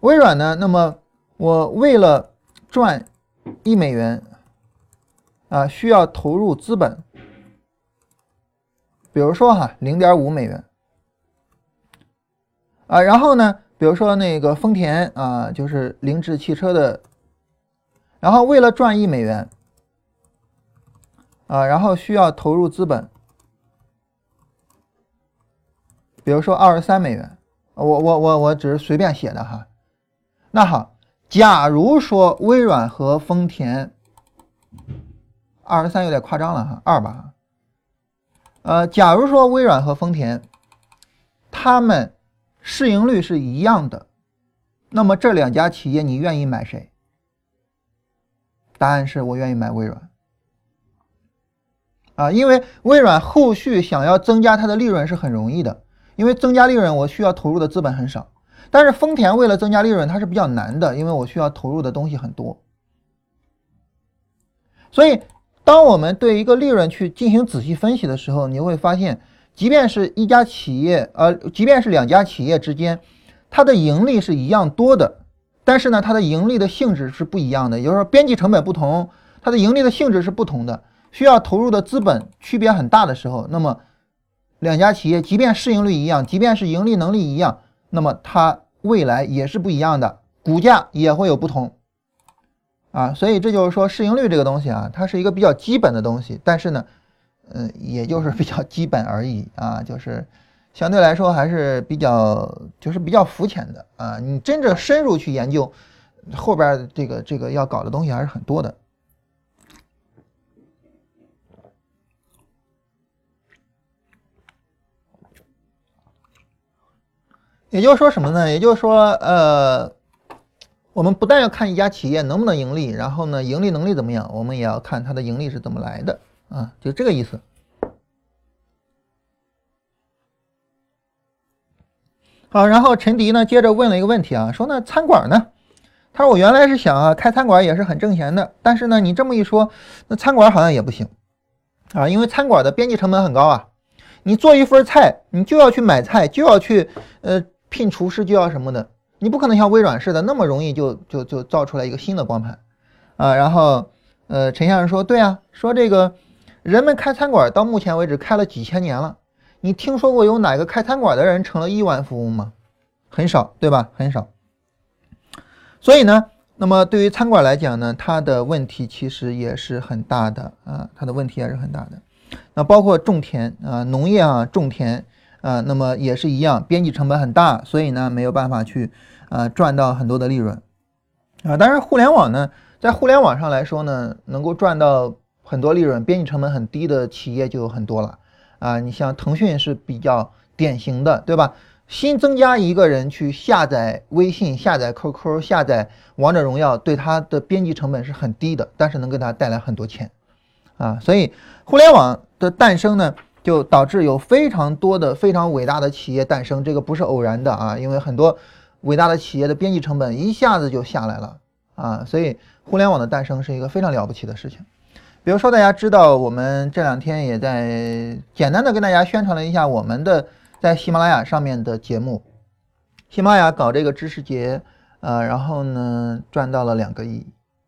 微软呢，那么我为了赚一美元啊，需要投入资本，比如说哈零点五美元啊，然后呢，比如说那个丰田啊，就是凌志汽车的，然后为了赚一美元啊，然后需要投入资本。比如说二十三美元，我我我我只是随便写的哈。那好，假如说微软和丰田，二十三有点夸张了哈，二吧。呃，假如说微软和丰田，他们市盈率是一样的，那么这两家企业你愿意买谁？答案是我愿意买微软。啊，因为微软后续想要增加它的利润是很容易的。因为增加利润，我需要投入的资本很少，但是丰田为了增加利润，它是比较难的，因为我需要投入的东西很多。所以，当我们对一个利润去进行仔细分析的时候，你会发现，即便是一家企业，呃，即便是两家企业之间，它的盈利是一样多的，但是呢，它的盈利的性质是不一样的，也就是说，边际成本不同，它的盈利的性质是不同的，需要投入的资本区别很大的时候，那么。两家企业即便市盈率一样，即便是盈利能力一样，那么它未来也是不一样的，股价也会有不同啊。所以这就是说，市盈率这个东西啊，它是一个比较基本的东西，但是呢，嗯，也就是比较基本而已啊，就是相对来说还是比较就是比较肤浅的啊。你真正深入去研究，后边这个这个要搞的东西还是很多的。也就是说什么呢？也就是说，呃，我们不但要看一家企业能不能盈利，然后呢，盈利能力怎么样，我们也要看它的盈利是怎么来的啊，就这个意思。好，然后陈迪呢接着问了一个问题啊，说呢餐馆呢？他说我原来是想啊开餐馆也是很挣钱的，但是呢你这么一说，那餐馆好像也不行啊，因为餐馆的边际成本很高啊。你做一份菜，你就要去买菜，就要去呃聘厨师，就要什么的，你不可能像微软似的那么容易就就就造出来一个新的光盘啊。然后呃陈先生说，对啊，说这个人们开餐馆到目前为止开了几千年了。你听说过有哪个开餐馆的人成了亿万富翁吗？很少，对吧？很少。所以呢，那么对于餐馆来讲呢，它的问题其实也是很大的啊，它的问题也是很大的。那包括种田啊，农业啊，种田啊，那么也是一样，边际成本很大，所以呢没有办法去啊赚到很多的利润啊。但是互联网呢，在互联网上来说呢，能够赚到很多利润，边际成本很低的企业就有很多了。啊，你像腾讯是比较典型的，对吧？新增加一个人去下载微信、下载 QQ、下载王者荣耀，对他的边际成本是很低的，但是能给他带来很多钱，啊，所以互联网的诞生呢，就导致有非常多的非常伟大的企业诞生，这个不是偶然的啊，因为很多伟大的企业的边际成本一下子就下来了啊，所以互联网的诞生是一个非常了不起的事情。比如说，大家知道，我们这两天也在简单的跟大家宣传了一下我们的在喜马拉雅上面的节目。喜马拉雅搞这个知识节，呃，然后呢赚到了两个亿，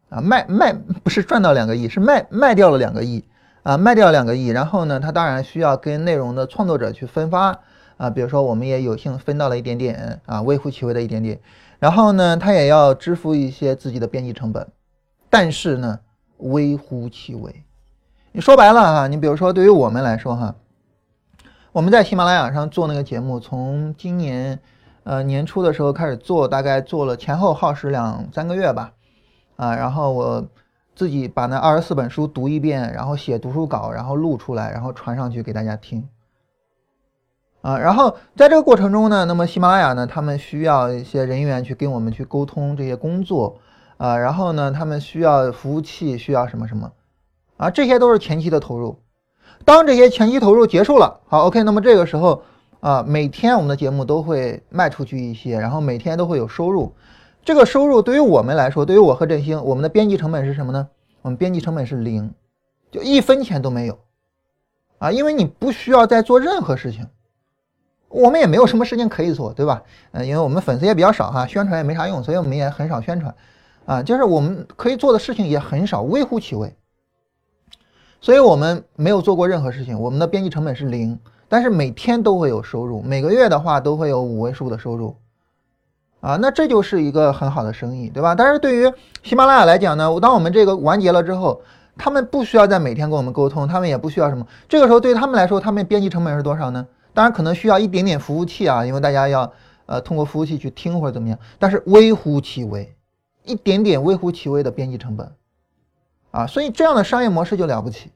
啊，卖卖不是赚到两个亿，是卖卖掉了两个亿，啊，卖掉两个亿。然后呢，他当然需要跟内容的创作者去分发，啊，比如说我们也有幸分到了一点点，啊，微乎其微的一点点。然后呢，他也要支付一些自己的编辑成本，但是呢。微乎其微，你说白了哈，你比如说对于我们来说哈，我们在喜马拉雅上做那个节目，从今年呃年初的时候开始做，大概做了前后耗时两三个月吧，啊，然后我自己把那二十四本书读一遍，然后写读书稿，然后录出来，然后传上去给大家听，啊，然后在这个过程中呢，那么喜马拉雅呢，他们需要一些人员去跟我们去沟通这些工作。啊，然后呢，他们需要服务器，需要什么什么，啊，这些都是前期的投入。当这些前期投入结束了，好，OK，那么这个时候啊，每天我们的节目都会卖出去一些，然后每天都会有收入。这个收入对于我们来说，对于我和振兴，我们的编辑成本是什么呢？我们编辑成本是零，就一分钱都没有。啊，因为你不需要再做任何事情，我们也没有什么事情可以做，对吧？嗯，因为我们粉丝也比较少哈，宣传也没啥用，所以我们也很少宣传。啊，就是我们可以做的事情也很少，微乎其微，所以我们没有做过任何事情，我们的编辑成本是零，但是每天都会有收入，每个月的话都会有五位数的收入，啊，那这就是一个很好的生意，对吧？但是对于喜马拉雅来讲呢，当我们这个完结了之后，他们不需要再每天跟我们沟通，他们也不需要什么，这个时候对他们来说，他们编辑成本是多少呢？当然可能需要一点点服务器啊，因为大家要呃通过服务器去听或者怎么样，但是微乎其微。一点点微乎其微的边际成本，啊，所以这样的商业模式就了不起，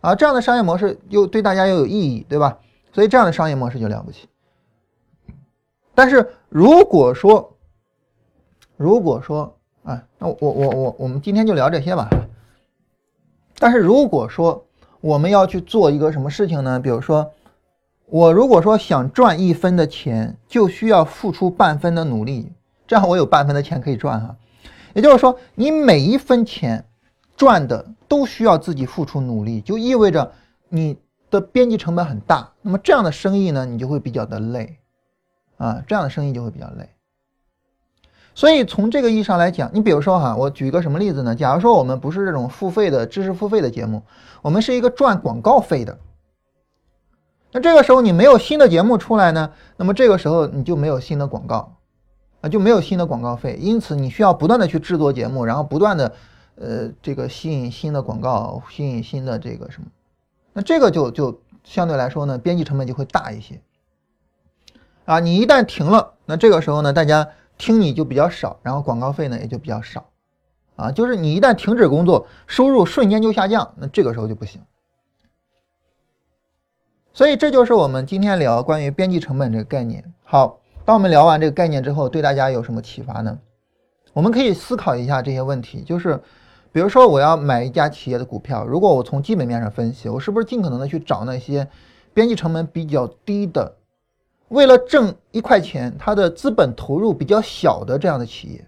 啊，这样的商业模式又对大家又有意义，对吧？所以这样的商业模式就了不起。但是如果说，如果说，啊，那我我我我们今天就聊这些吧。但是如果说我们要去做一个什么事情呢？比如说，我如果说想赚一分的钱，就需要付出半分的努力，这样我有半分的钱可以赚哈。也就是说，你每一分钱赚的都需要自己付出努力，就意味着你的边际成本很大。那么这样的生意呢，你就会比较的累，啊，这样的生意就会比较累。所以从这个意义上来讲，你比如说哈，我举一个什么例子呢？假如说我们不是这种付费的知识付费的节目，我们是一个赚广告费的，那这个时候你没有新的节目出来呢，那么这个时候你就没有新的广告。啊，就没有新的广告费，因此你需要不断的去制作节目，然后不断的，呃，这个吸引新的广告，吸引新的这个什么，那这个就就相对来说呢，边际成本就会大一些。啊，你一旦停了，那这个时候呢，大家听你就比较少，然后广告费呢也就比较少。啊，就是你一旦停止工作，收入瞬间就下降，那这个时候就不行。所以这就是我们今天聊关于边际成本这个概念。好。当我们聊完这个概念之后，对大家有什么启发呢？我们可以思考一下这些问题，就是比如说我要买一家企业的股票，如果我从基本面上分析，我是不是尽可能的去找那些边际成本比较低的，为了挣一块钱，它的资本投入比较小的这样的企业？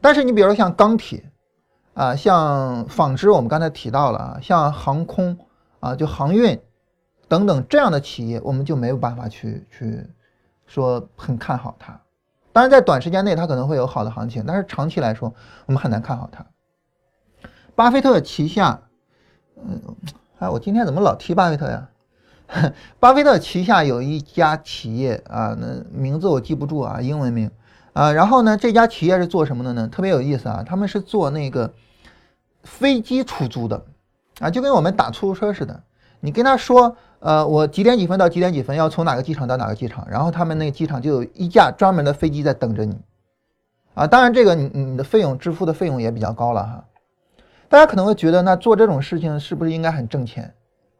但是你比如说像钢铁啊，像纺织，我们刚才提到了啊，像航空啊，就航运等等这样的企业，我们就没有办法去去说很看好它。当然，在短时间内它可能会有好的行情，但是长期来说，我们很难看好它。巴菲特旗下，嗯，哎，我今天怎么老提巴菲特呀？巴菲特旗下有一家企业啊，那名字我记不住啊，英文名啊。然后呢，这家企业是做什么的呢？特别有意思啊，他们是做那个飞机出租的啊，就跟我们打出租车似的。你跟他说，呃，我几点几分到几点几分要从哪个机场到哪个机场，然后他们那个机场就有一架专门的飞机在等着你啊。当然，这个你你的费用支付的费用也比较高了哈。大家可能会觉得，那做这种事情是不是应该很挣钱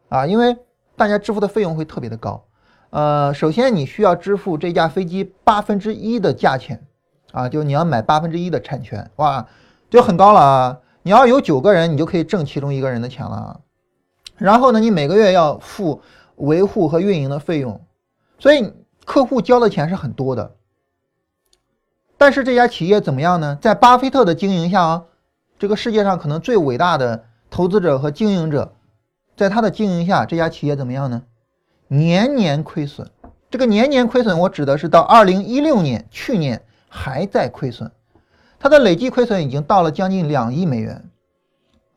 啊？因为大家支付的费用会特别的高。呃，首先你需要支付这架飞机八分之一的价钱啊，就你要买八分之一的产权，哇，就很高了啊！你要有九个人，你就可以挣其中一个人的钱了啊。然后呢，你每个月要付维护和运营的费用，所以客户交的钱是很多的。但是这家企业怎么样呢？在巴菲特的经营下啊。这个世界上可能最伟大的投资者和经营者，在他的经营下，这家企业怎么样呢？年年亏损。这个年年亏损，我指的是到二零一六年，去年还在亏损，它的累计亏损已经到了将近两亿美元。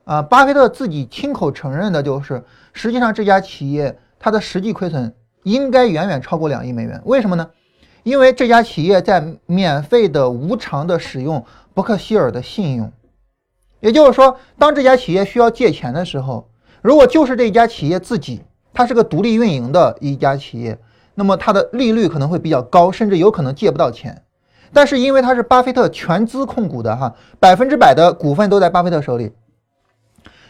啊，巴菲特自己亲口承认的就是，实际上这家企业它的实际亏损应该远远超过两亿美元。为什么呢？因为这家企业在免费的、无偿的使用伯克希尔的信用。也就是说，当这家企业需要借钱的时候，如果就是这一家企业自己，它是个独立运营的一家企业，那么它的利率可能会比较高，甚至有可能借不到钱。但是因为它是巴菲特全资控股的哈，百分之百的股份都在巴菲特手里，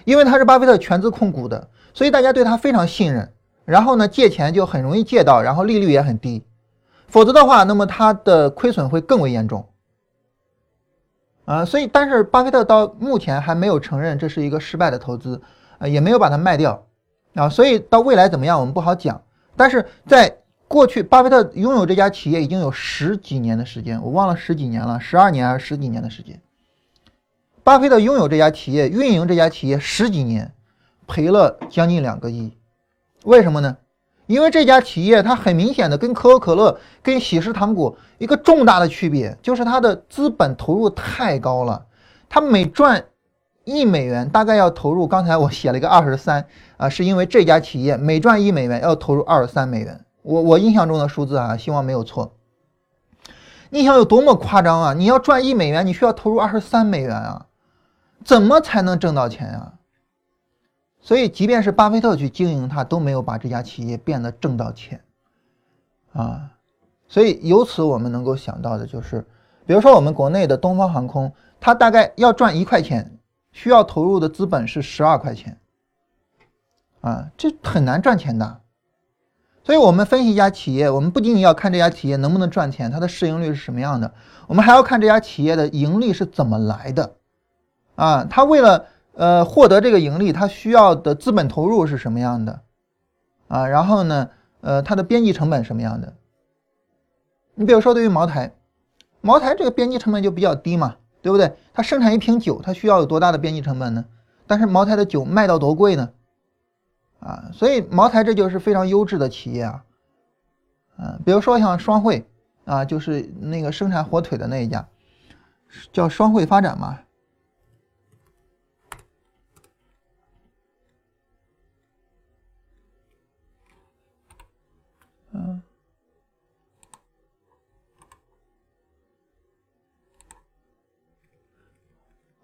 因为它是巴菲特全资控股的，所以大家对它非常信任。然后呢，借钱就很容易借到，然后利率也很低。否则的话，那么它的亏损会更为严重。啊，所以，但是巴菲特到目前还没有承认这是一个失败的投资，啊，也没有把它卖掉，啊，所以到未来怎么样，我们不好讲。但是在过去，巴菲特拥有这家企业已经有十几年的时间，我忘了十几年了，十二年还是十几年的时间。巴菲特拥有这家企业，运营这家企业十几年，赔了将近两个亿，为什么呢？因为这家企业，它很明显的跟可口可乐、跟喜事糖果一个重大的区别，就是它的资本投入太高了。它每赚一美元，大概要投入，刚才我写了一个二十三啊，是因为这家企业每赚一美元要投入二十三美元。我我印象中的数字啊，希望没有错。你想有多么夸张啊？你要赚一美元，你需要投入二十三美元啊？怎么才能挣到钱啊？所以，即便是巴菲特去经营它，都没有把这家企业变得挣到钱，啊，所以由此我们能够想到的就是，比如说我们国内的东方航空，它大概要赚一块钱，需要投入的资本是十二块钱，啊，这很难赚钱的。所以我们分析一家企业，我们不仅仅要看这家企业能不能赚钱，它的市盈率是什么样的，我们还要看这家企业的盈利是怎么来的，啊，它为了。呃，获得这个盈利，它需要的资本投入是什么样的啊？然后呢，呃，它的边际成本什么样的？你比如说，对于茅台，茅台这个边际成本就比较低嘛，对不对？它生产一瓶酒，它需要有多大的边际成本呢？但是茅台的酒卖到多贵呢？啊，所以茅台这就是非常优质的企业啊。嗯，比如说像双汇啊，就是那个生产火腿的那一家，叫双汇发展嘛。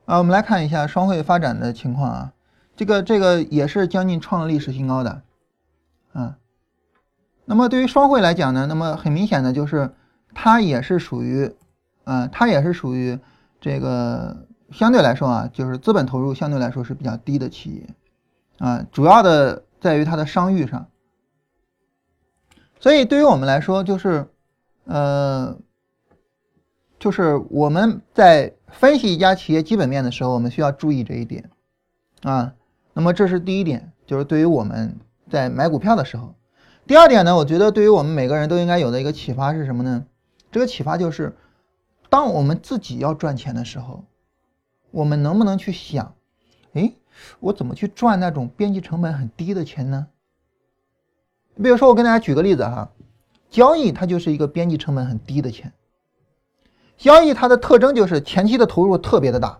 啊，我们来看一下双汇发展的情况啊，这个这个也是将近创了历史新高的，啊，那么对于双汇来讲呢，那么很明显的就是它也是属于，嗯，它也是属于这个相对来说啊，就是资本投入相对来说是比较低的企业，啊，主要的在于它的商誉上。所以对于我们来说，就是，呃，就是我们在分析一家企业基本面的时候，我们需要注意这一点啊。那么这是第一点，就是对于我们在买股票的时候。第二点呢，我觉得对于我们每个人都应该有的一个启发是什么呢？这个启发就是，当我们自己要赚钱的时候，我们能不能去想，哎，我怎么去赚那种边际成本很低的钱呢？比如说，我跟大家举个例子哈，交易它就是一个边际成本很低的钱。交易它的特征就是前期的投入特别的大，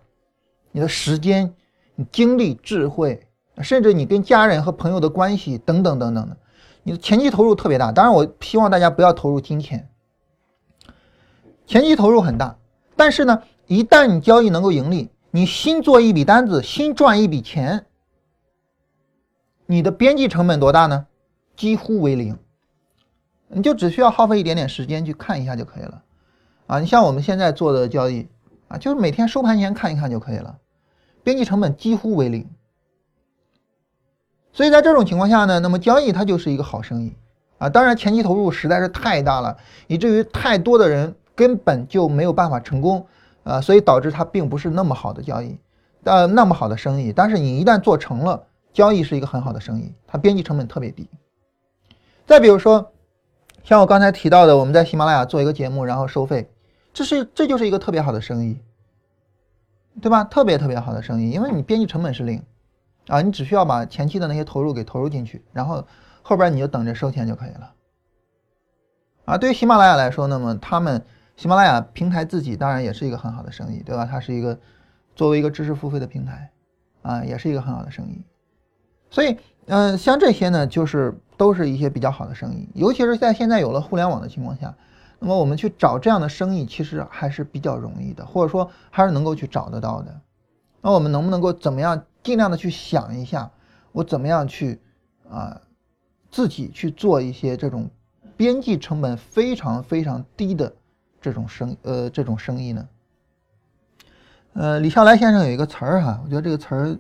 你的时间、你精力、智慧，甚至你跟家人和朋友的关系等等等等的。你的前期投入特别大，当然我希望大家不要投入金钱。前期投入很大，但是呢，一旦你交易能够盈利，你新做一笔单子，新赚一笔钱，你的边际成本多大呢？几乎为零，你就只需要耗费一点点时间去看一下就可以了。啊，你像我们现在做的交易啊，就是每天收盘前看一看就可以了，边际成本几乎为零。所以在这种情况下呢，那么交易它就是一个好生意啊。当然前期投入实在是太大了，以至于太多的人根本就没有办法成功啊，所以导致它并不是那么好的交易，呃，那么好的生意。但是你一旦做成了，交易是一个很好的生意，它边际成本特别低。再比如说，像我刚才提到的，我们在喜马拉雅做一个节目，然后收费，这是这就是一个特别好的生意，对吧？特别特别好的生意，因为你边际成本是零。啊，你只需要把前期的那些投入给投入进去，然后后边你就等着收钱就可以了。啊，对于喜马拉雅来说，那么他们喜马拉雅平台自己当然也是一个很好的生意，对吧？它是一个作为一个知识付费的平台，啊，也是一个很好的生意。所以，嗯，像这些呢，就是都是一些比较好的生意，尤其是在现在有了互联网的情况下，那么我们去找这样的生意其实还是比较容易的，或者说还是能够去找得到的。那我们能不能够怎么样？尽量的去想一下，我怎么样去啊，自己去做一些这种边际成本非常非常低的这种生呃这种生意呢？呃，李笑来先生有一个词儿哈，我觉得这个词儿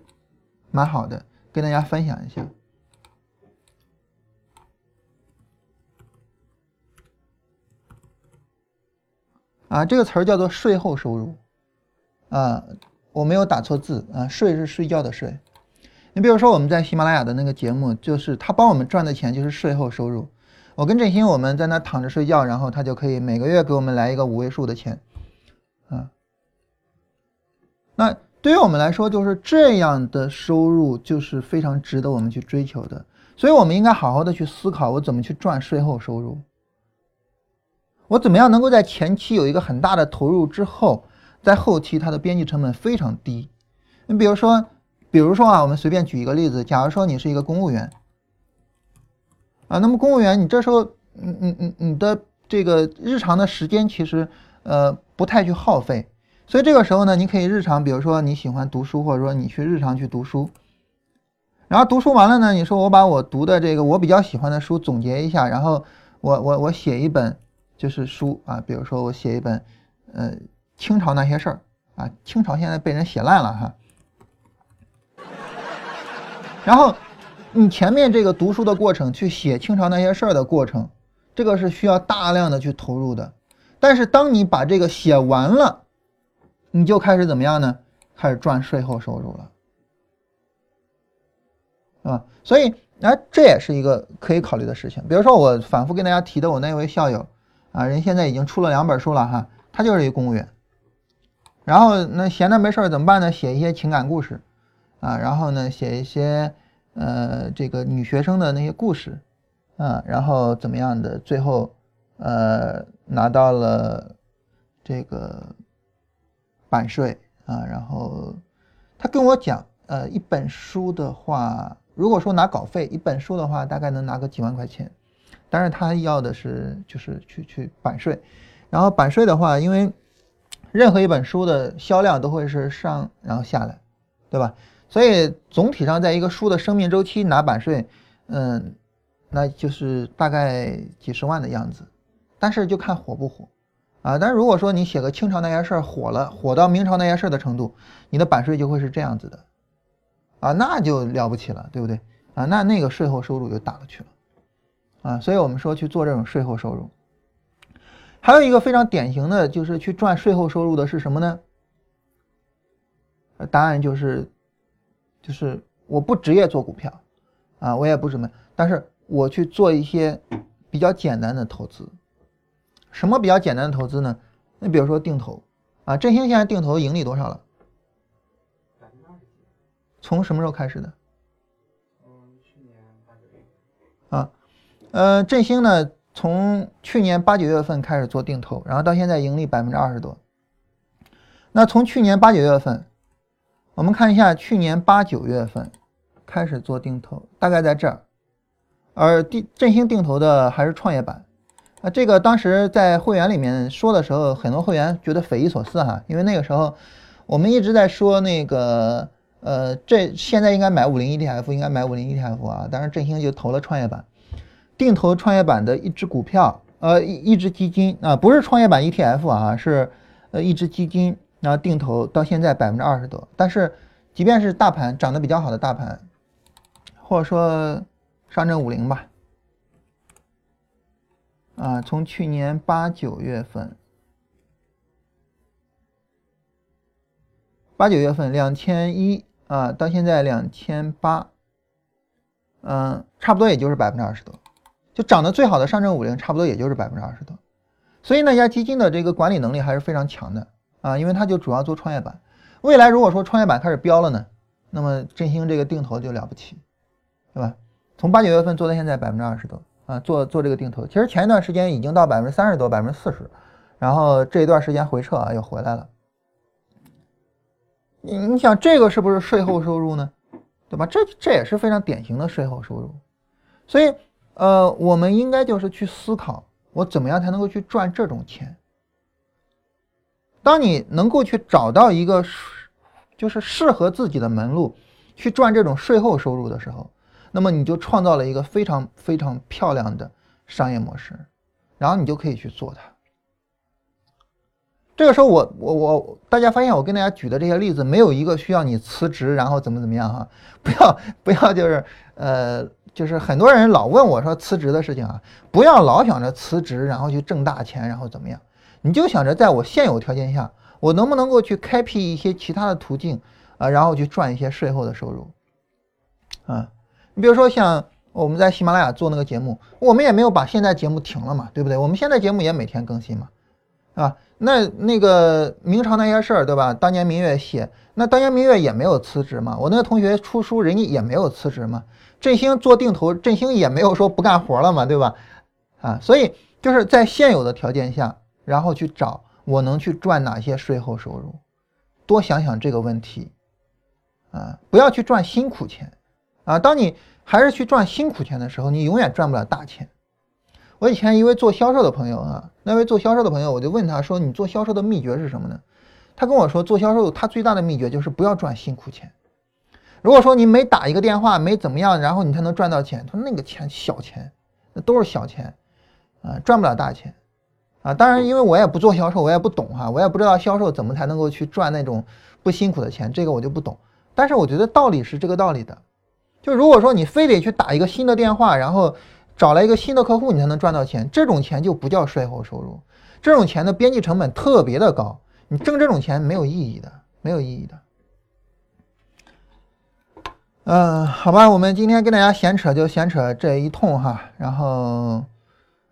蛮好的，跟大家分享一下。啊，这个词儿叫做税后收入啊。我没有打错字啊，税是睡觉的睡。你比如说我们在喜马拉雅的那个节目，就是他帮我们赚的钱就是税后收入。我跟振兴我们在那躺着睡觉，然后他就可以每个月给我们来一个五位数的钱，啊。那对于我们来说，就是这样的收入就是非常值得我们去追求的。所以我们应该好好的去思考，我怎么去赚税后收入？我怎么样能够在前期有一个很大的投入之后？在后期，它的边际成本非常低。你比如说，比如说啊，我们随便举一个例子，假如说你是一个公务员，啊，那么公务员你这时候，嗯嗯嗯，你的这个日常的时间其实呃不太去耗费，所以这个时候呢，你可以日常，比如说你喜欢读书，或者说你去日常去读书，然后读书完了呢，你说我把我读的这个我比较喜欢的书总结一下，然后我我我写一本就是书啊，比如说我写一本，呃。清朝那些事儿啊，清朝现在被人写烂了哈。然后，你前面这个读书的过程，去写清朝那些事儿的过程，这个是需要大量的去投入的。但是，当你把这个写完了，你就开始怎么样呢？开始赚税后收入了，啊？所以，哎，这也是一个可以考虑的事情。比如说，我反复跟大家提的我那位校友啊，人现在已经出了两本书了哈，他就是一个公务员。然后那闲着没事儿怎么办呢？写一些情感故事，啊，然后呢写一些呃这个女学生的那些故事，啊，然后怎么样的？最后呃拿到了这个版税啊，然后他跟我讲，呃一本书的话，如果说拿稿费，一本书的话大概能拿个几万块钱，但是他要的是就是去去版税，然后版税的话，因为。任何一本书的销量都会是上然后下来，对吧？所以总体上，在一个书的生命周期拿版税，嗯，那就是大概几十万的样子。但是就看火不火啊。但是如果说你写个清朝那些事儿火了，火到明朝那些事儿的程度，你的版税就会是这样子的啊，那就了不起了，对不对啊？那那个税后收入就大了去了啊。所以我们说去做这种税后收入。还有一个非常典型的就是去赚税后收入的是什么呢？答案就是，就是我不职业做股票，啊，我也不什么，但是我去做一些比较简单的投资。什么比较简单的投资呢？那比如说定投，啊，振兴现在定投盈利多少了？从什么时候开始的？呃，振兴呢，从去年八九月份开始做定投，然后到现在盈利百分之二十多。那从去年八九月份。我们看一下去年八九月份开始做定投，大概在这儿，而定振兴定投的还是创业板。啊，这个当时在会员里面说的时候，很多会员觉得匪夷所思哈，因为那个时候我们一直在说那个呃，这现在应该买五零 ETF，应该买五零 ETF 啊，当然振兴就投了创业板，定投创业板的一只股票，呃，一一只基金啊，不是创业板 ETF 啊，是呃一只基金。然后定投到现在百分之二十多，但是即便是大盘涨得比较好的大盘，或者说上证五零吧，啊，从去年八九月份，八九月份两千一啊，到现在两千八，嗯，差不多也就是百分之二十多，就涨得最好的上证五零，差不多也就是百分之二十多，所以那家基金的这个管理能力还是非常强的。啊，因为它就主要做创业板，未来如果说创业板开始飙了呢，那么振兴这个定投就了不起，对吧？从八九月份做到现在百分之二十多啊，做做这个定投，其实前一段时间已经到百分之三十多、百分之四十，然后这一段时间回撤啊又回来了。你你想这个是不是税后收入呢？对吧？这这也是非常典型的税后收入，所以呃，我们应该就是去思考，我怎么样才能够去赚这种钱。当你能够去找到一个就是适合自己的门路，去赚这种税后收入的时候，那么你就创造了一个非常非常漂亮的商业模式，然后你就可以去做它。这个时候，我我我，大家发现我跟大家举的这些例子，没有一个需要你辞职，然后怎么怎么样哈，不要不要就是呃，就是很多人老问我说辞职的事情啊，不要老想着辞职，然后去挣大钱，然后怎么样。你就想着在我现有条件下，我能不能够去开辟一些其他的途径啊，然后去赚一些税后的收入，啊，你比如说像我们在喜马拉雅做那个节目，我们也没有把现在节目停了嘛，对不对？我们现在节目也每天更新嘛，啊，那那个明朝那些事儿，对吧？当年明月写，那当年明月也没有辞职嘛，我那个同学出书，人家也没有辞职嘛，振兴做定投，振兴也没有说不干活了嘛，对吧？啊，所以就是在现有的条件下。然后去找我能去赚哪些税后收入，多想想这个问题，啊，不要去赚辛苦钱，啊，当你还是去赚辛苦钱的时候，你永远赚不了大钱。我以前一位做销售的朋友啊，那位做销售的朋友，我就问他说：“你做销售的秘诀是什么呢？”他跟我说，做销售他最大的秘诀就是不要赚辛苦钱。如果说你每打一个电话没怎么样，然后你才能赚到钱，他说那个钱小钱，那都是小钱，啊，赚不了大钱。啊，当然，因为我也不做销售，我也不懂哈，我也不知道销售怎么才能够去赚那种不辛苦的钱，这个我就不懂。但是我觉得道理是这个道理的，就如果说你非得去打一个新的电话，然后找来一个新的客户，你才能赚到钱，这种钱就不叫税后收入，这种钱的边际成本特别的高，你挣这种钱没有意义的，没有意义的。嗯，好吧，我们今天跟大家闲扯就闲扯这一通哈，然后。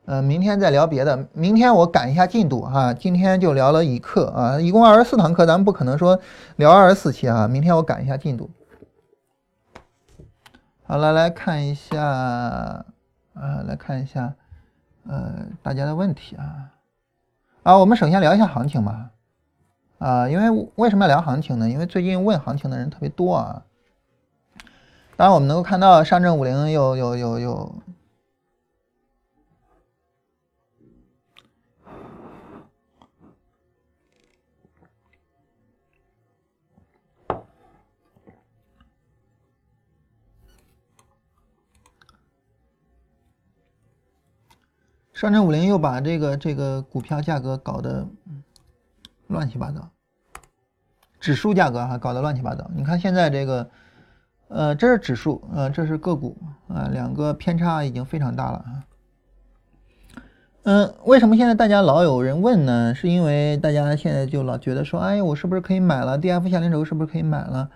呃，明天再聊别的。明天我赶一下进度哈，今天就聊了一课啊，一共二十四堂课，咱们不可能说聊二十四期啊。明天我赶一下进度。好了，来看一下，呃，来看一下，呃，大家的问题啊。啊，我们首先聊一下行情吧。啊，因为为什么要聊行情呢？因为最近问行情的人特别多啊。当然，我们能够看到上证五零有有有有。上证五零又把这个这个股票价格搞得乱七八糟，指数价格哈搞得乱七八糟。你看现在这个，呃，这是指数，呃，这是个股，啊，两个偏差已经非常大了啊。嗯，为什么现在大家老有人问呢？是因为大家现在就老觉得说，哎，我是不是可以买了？D F 下零轴是不是可以买了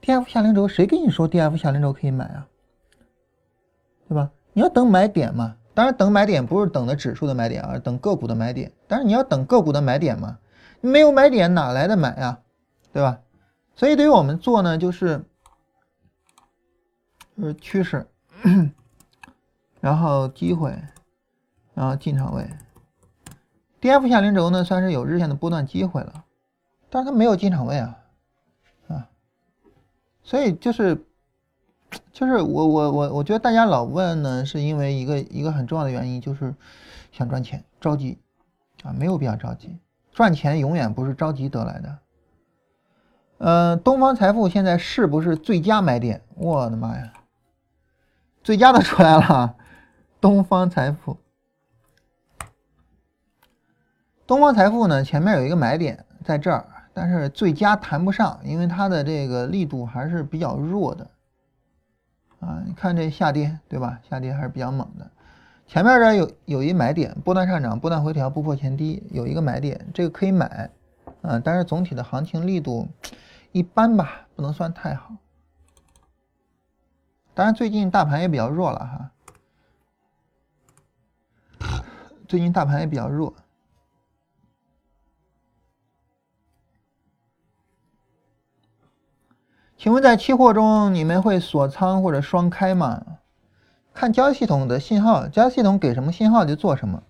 ？D F 下零轴谁跟你说 D F 下零轴可以买啊？对吧？你要等买点嘛。当然，等买点不是等的指数的买点，而等个股的买点。但是你要等个股的买点嘛，没有买点哪来的买啊？对吧？所以对于我们做呢，就是就是趋势，然后机会。然后进场位，D F 下零轴呢，算是有日线的波段机会了，但是它没有进场位啊，啊，所以就是就是我我我我觉得大家老问呢，是因为一个一个很重要的原因，就是想赚钱着急啊，没有必要着急，赚钱永远不是着急得来的。呃，东方财富现在是不是最佳买点？我的妈呀，最佳的出来了，东方财富。东方财富呢，前面有一个买点在这儿，但是最佳谈不上，因为它的这个力度还是比较弱的。啊，你看这下跌，对吧？下跌还是比较猛的。前面这有有一买点，波段上涨，波段回调，不破前低，有一个买点，这个可以买。啊，但是总体的行情力度一般吧，不能算太好。当然，最近大盘也比较弱了哈。最近大盘也比较弱。请问在期货中，你们会锁仓或者双开吗？看交易系统的信号，交易系统给什么信号就做什么，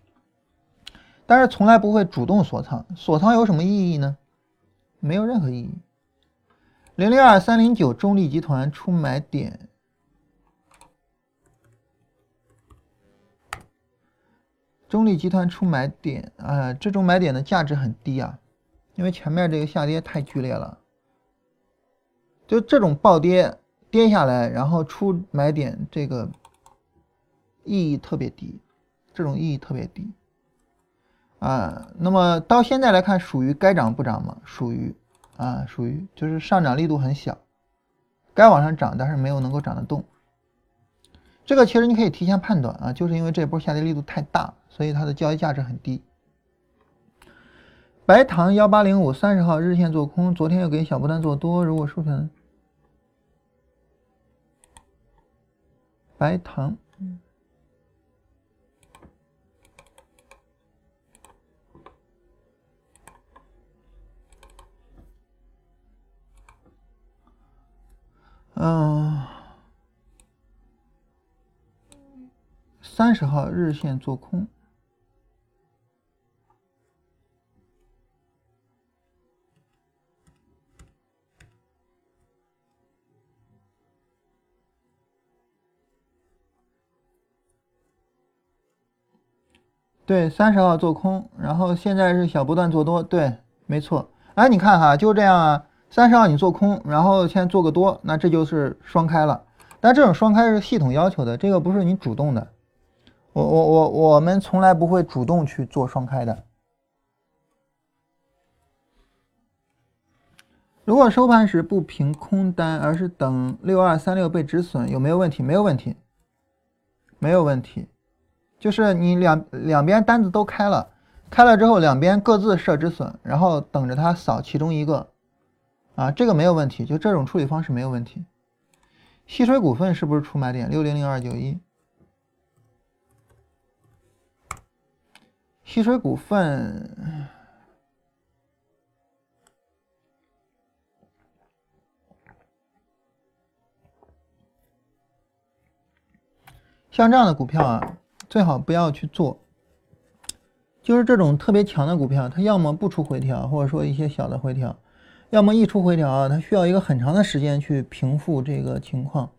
但是从来不会主动锁仓。锁仓有什么意义呢？没有任何意义。零零二三零九中立集团出买点，中立集团出买点啊，这种买点的价值很低啊，因为前面这个下跌太剧烈了。就这种暴跌跌下来，然后出买点，这个意义特别低，这种意义特别低啊。那么到现在来看，属于该涨不涨吗？属于啊，属于就是上涨力度很小，该往上涨，但是没有能够涨得动。这个其实你可以提前判断啊，就是因为这波下跌力度太大，所以它的交易价值很低。白糖幺八零五三十号日线做空，昨天又给小波段做多，如果收成。白糖，嗯，三十号日线做空。对，三十号做空，然后现在是小波段做多，对，没错。哎，你看哈，就这样啊。三十号你做空，然后先做个多，那这就是双开了。但这种双开是系统要求的，这个不是你主动的。我我我我们从来不会主动去做双开的。如果收盘时不平空单，而是等六二三六被止损，有没有问题？没有问题，没有问题。就是你两两边单子都开了，开了之后两边各自设止损，然后等着它扫其中一个，啊，这个没有问题，就这种处理方式没有问题。西水股份是不是出买点？六零零二九一。西水股份，像这样的股票啊。最好不要去做，就是这种特别强的股票，它要么不出回调，或者说一些小的回调，要么一出回调啊，它需要一个很长的时间去平复这个情况。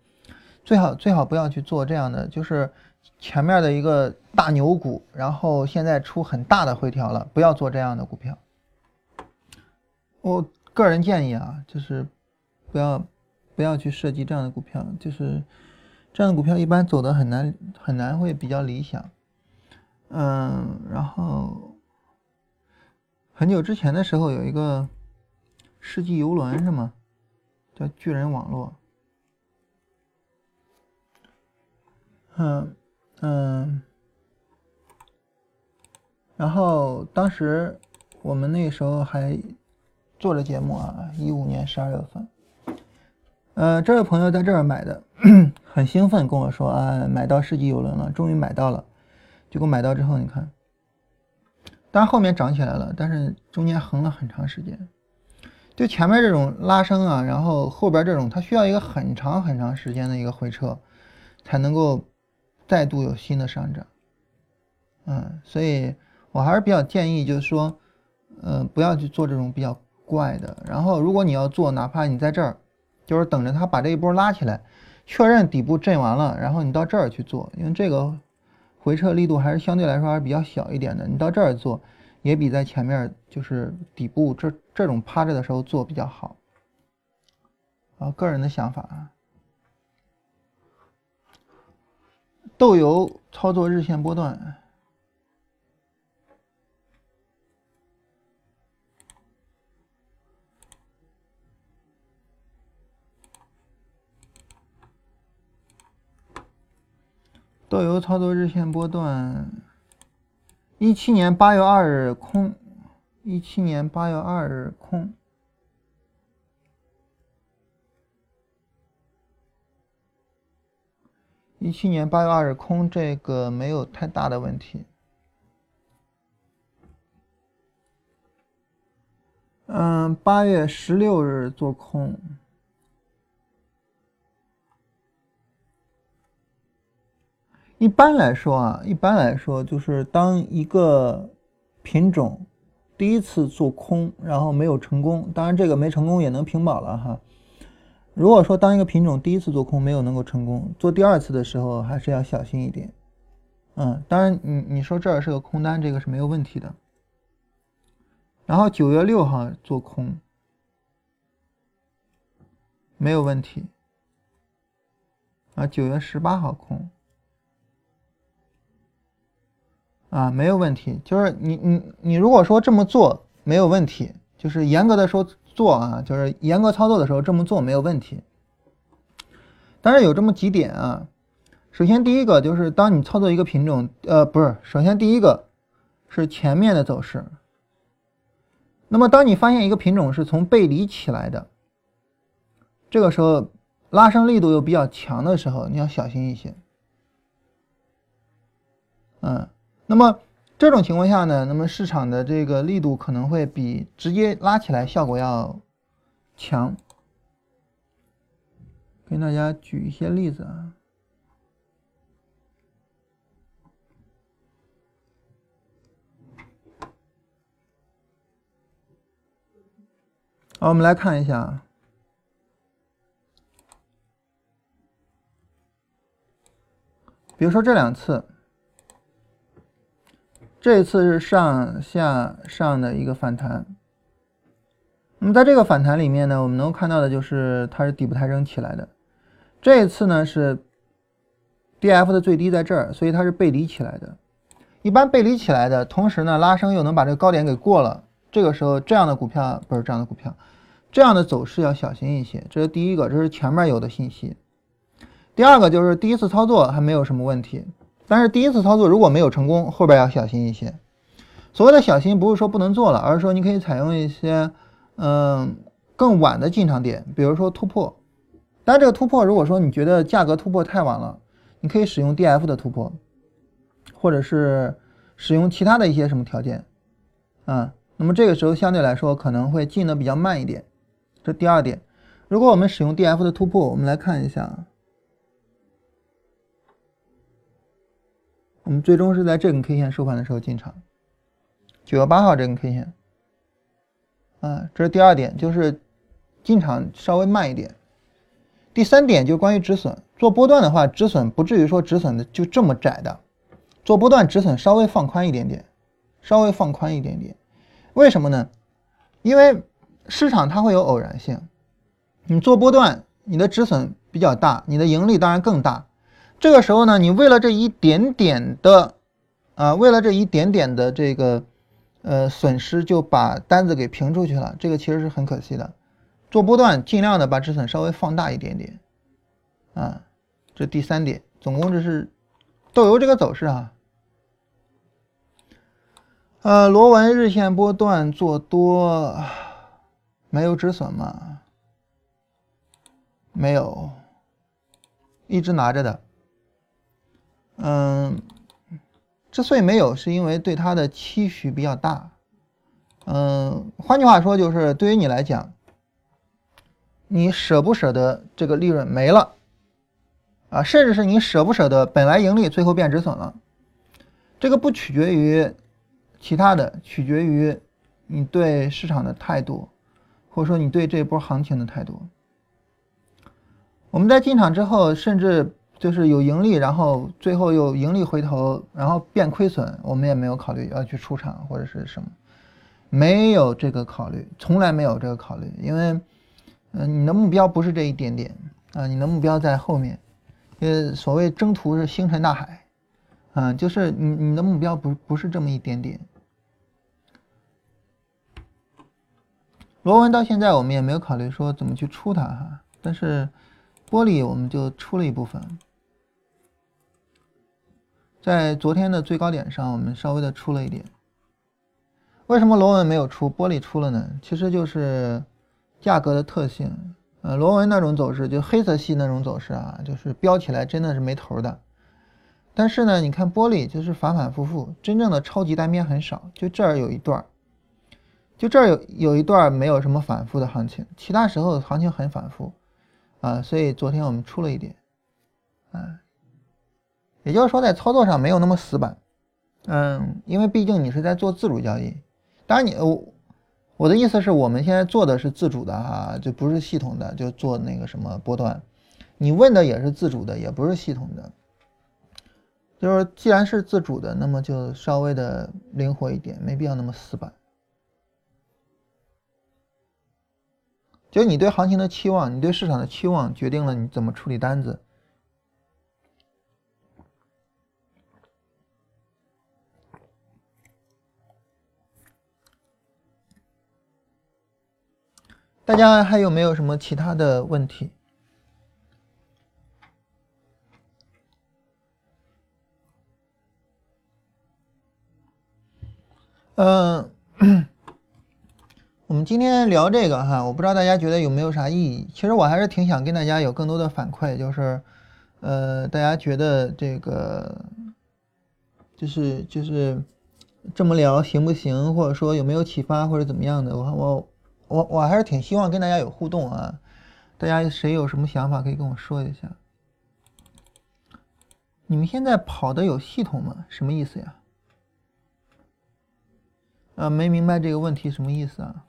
最好最好不要去做这样的，就是前面的一个大牛股，然后现在出很大的回调了，不要做这样的股票。我个人建议啊，就是不要不要去设计这样的股票，就是。这样的股票一般走的很难，很难会比较理想。嗯，然后很久之前的时候有一个世纪游轮是吗？叫巨人网络。嗯嗯，然后当时我们那时候还做了节目啊，一五年十二月份。呃，这位朋友在这儿买的，很兴奋跟我说啊，买到世纪游轮了，终于买到了。结果买到之后，你看，当后面涨起来了，但是中间横了很长时间。就前面这种拉升啊，然后后边这种，它需要一个很长很长时间的一个回撤，才能够再度有新的上涨。嗯，所以我还是比较建议，就是说，呃，不要去做这种比较怪的。然后，如果你要做，哪怕你在这儿。就是等着它把这一波拉起来，确认底部震完了，然后你到这儿去做，因为这个回撤力度还是相对来说还是比较小一点的。你到这儿做，也比在前面就是底部这这种趴着的时候做比较好。啊，个人的想法啊。豆油操作日线波段。豆油操作日线波段，一七年八月二日空，一七年八月二日空，一七年八月二日空，这个没有太大的问题。嗯，八月十六日做空。一般来说啊，一般来说就是当一个品种第一次做空，然后没有成功，当然这个没成功也能平保了哈。如果说当一个品种第一次做空没有能够成功，做第二次的时候还是要小心一点。嗯，当然你你说这儿是个空单，这个是没有问题的。然后九月六号做空没有问题啊，九月十八号空。啊，没有问题，就是你你你如果说这么做没有问题，就是严格的说做啊，就是严格操作的时候这么做没有问题。但是有这么几点啊，首先第一个就是当你操作一个品种，呃，不是，首先第一个是前面的走势。那么当你发现一个品种是从背离起来的，这个时候拉升力度又比较强的时候，你要小心一些。嗯。那么这种情况下呢，那么市场的这个力度可能会比直接拉起来效果要强。跟大家举一些例子啊。好，我们来看一下，比如说这两次。这次是上下上的一个反弹，那么在这个反弹里面呢，我们能看到的就是它是底部抬升起来的。这一次呢是 D F 的最低在这儿，所以它是背离起来的。一般背离起来的同时呢，拉升又能把这个高点给过了，这个时候这样的股票不是这样的股票，这样的走势要小心一些。这是第一个，这是前面有的信息。第二个就是第一次操作还没有什么问题。但是第一次操作如果没有成功，后边要小心一些。所谓的小心，不是说不能做了，而是说你可以采用一些，嗯，更晚的进场点，比如说突破。但这个突破，如果说你觉得价格突破太晚了，你可以使用 D F 的突破，或者是使用其他的一些什么条件，啊，那么这个时候相对来说可能会进的比较慢一点。这第二点，如果我们使用 D F 的突破，我们来看一下。我们最终是在这根 K 线收盘的时候进场，九月八号这根 K 线，啊，这是第二点，就是进场稍微慢一点。第三点就关于止损，做波段的话，止损不至于说止损的就这么窄的，做波段止损稍微放宽一点点，稍微放宽一点点。为什么呢？因为市场它会有偶然性，你做波段，你的止损比较大，你的盈利当然更大。这个时候呢，你为了这一点点的，啊，为了这一点点的这个，呃，损失就把单子给平出去了，这个其实是很可惜的。做波段尽量的把止损稍微放大一点点，啊，这第三点，总共这是豆油这个走势啊。呃，螺纹日线波段做多，没有止损吗？没有，一直拿着的。嗯，之所以没有，是因为对它的期许比较大。嗯，换句话说，就是对于你来讲，你舍不舍得这个利润没了？啊，甚至是你舍不舍得本来盈利最后变止损了？这个不取决于其他的，取决于你对市场的态度，或者说你对这波行情的态度。我们在进场之后，甚至就是有盈利，然后最后又盈利回头，然后变亏损，我们也没有考虑要去出场或者是什么，没有这个考虑，从来没有这个考虑，因为，嗯，你的目标不是这一点点啊，你的目标在后面，呃，所谓征途是星辰大海，啊，就是你你的目标不不是这么一点点。螺纹到现在我们也没有考虑说怎么去出它哈，但是。玻璃我们就出了一部分，在昨天的最高点上，我们稍微的出了一点。为什么螺纹没有出，玻璃出了呢？其实就是价格的特性。呃，螺纹那种走势，就黑色系那种走势啊，就是飙起来真的是没头的。但是呢，你看玻璃就是反反复复，真正的超级单边很少，就这儿有一段儿，就这儿有有一段没有什么反复的行情，其他时候行情很反复。啊，所以昨天我们出了一点，啊，也就是说在操作上没有那么死板，嗯，因为毕竟你是在做自主交易，当然你我我的意思是我们现在做的是自主的哈，就不是系统的，就做那个什么波段，你问的也是自主的，也不是系统的，就是既然是自主的，那么就稍微的灵活一点，没必要那么死板。就你对行情的期望，你对市场的期望，决定了你怎么处理单子。大家还有没有什么其他的问题？嗯。我们今天聊这个哈，我不知道大家觉得有没有啥意义。其实我还是挺想跟大家有更多的反馈，就是，呃，大家觉得这个，就是就是这么聊行不行？或者说有没有启发或者怎么样的？我我我我还是挺希望跟大家有互动啊。大家谁有什么想法可以跟我说一下。你们现在跑的有系统吗？什么意思呀？啊，没明白这个问题什么意思啊？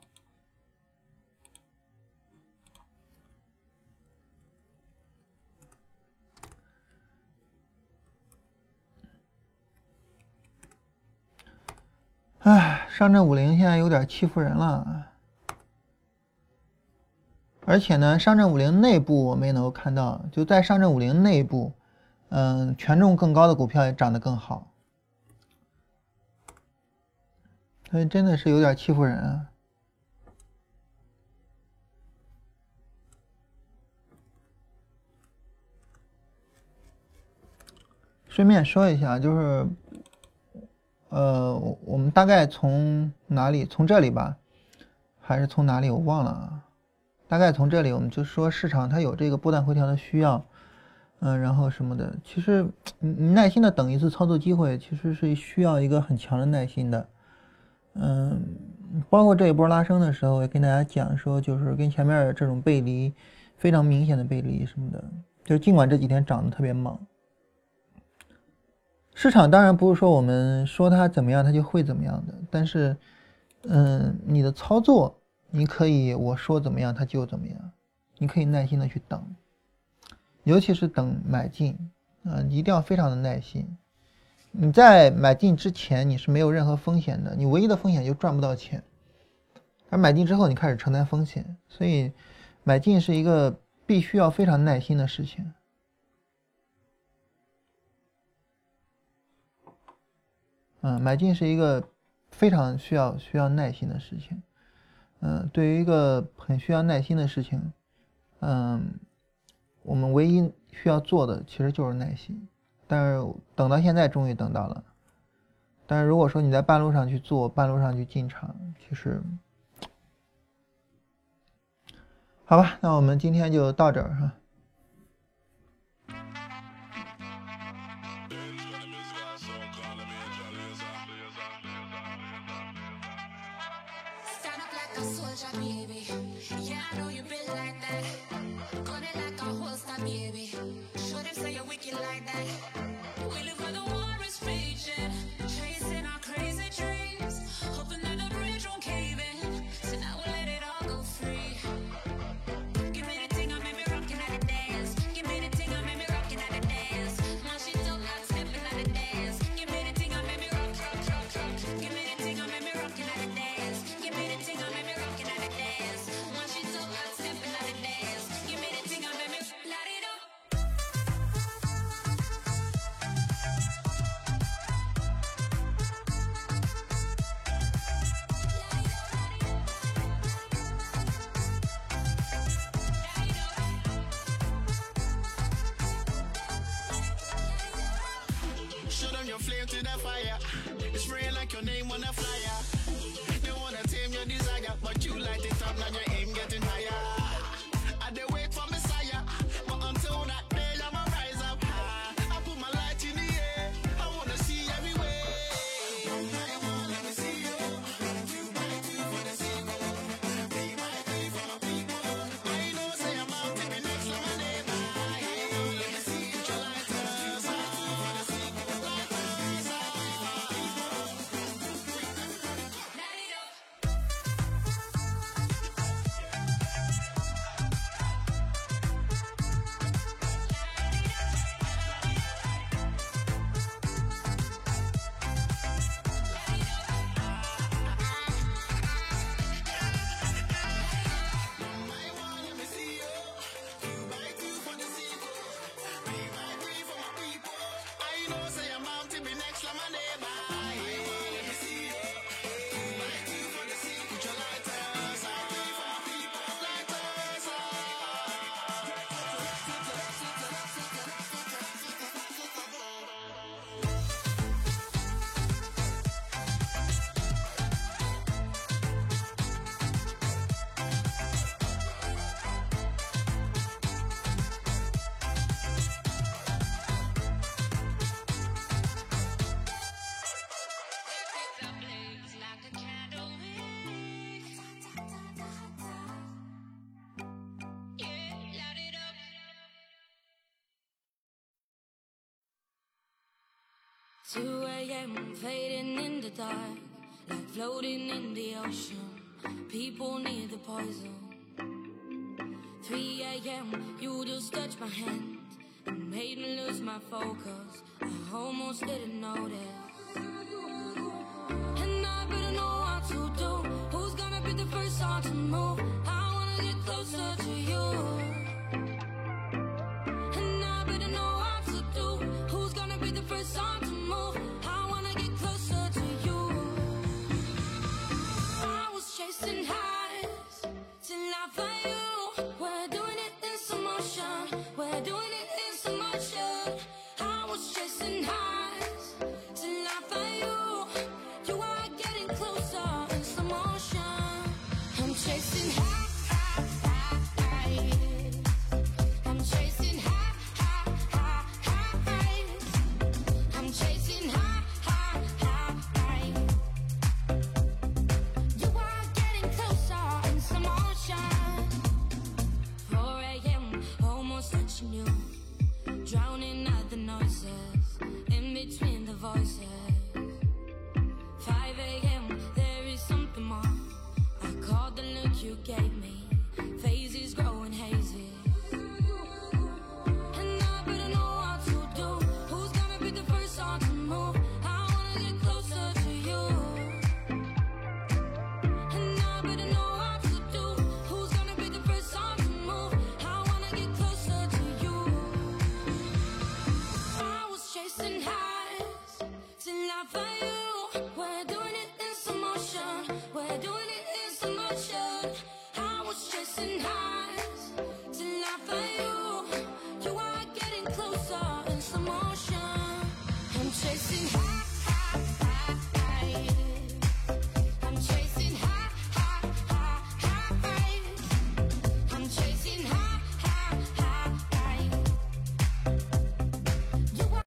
唉，上证五零现在有点欺负人了，而且呢，上证五零内部我们也能够看到，就在上证五零内部，嗯，权重更高的股票也涨得更好，所以真的是有点欺负人啊。顺便说一下，就是。呃，我们大概从哪里？从这里吧，还是从哪里？我忘了啊。大概从这里，我们就说市场它有这个波段回调的需要，嗯，然后什么的。其实你耐心的等一次操作机会，其实是需要一个很强的耐心的。嗯，包括这一波拉升的时候，也跟大家讲说，就是跟前面这种背离非常明显的背离什么的，就尽管这几天涨得特别猛。市场当然不是说我们说它怎么样，它就会怎么样的。但是，嗯，你的操作，你可以我说怎么样，它就怎么样。你可以耐心的去等，尤其是等买进，啊，一定要非常的耐心。你在买进之前，你是没有任何风险的，你唯一的风险就赚不到钱。而买进之后，你开始承担风险，所以买进是一个必须要非常耐心的事情。嗯，买进是一个非常需要需要耐心的事情。嗯，对于一个很需要耐心的事情，嗯，我们唯一需要做的其实就是耐心。但是等到现在，终于等到了。但是如果说你在半路上去做，半路上去进场，其实，好吧，那我们今天就到这儿哈。sua jabinha. Show them your flame to the fire. It's spraying like your name on a flyer. They wanna tame your desire, but you light it up, now you're no se 2 a.m. Fading in the dark, like floating in the ocean. People need the poison. 3 a.m. You just touched my hand and made me lose my focus. I almost didn't notice. And I better know what to do. Who's gonna be the first one to move? I wanna get closer to you. find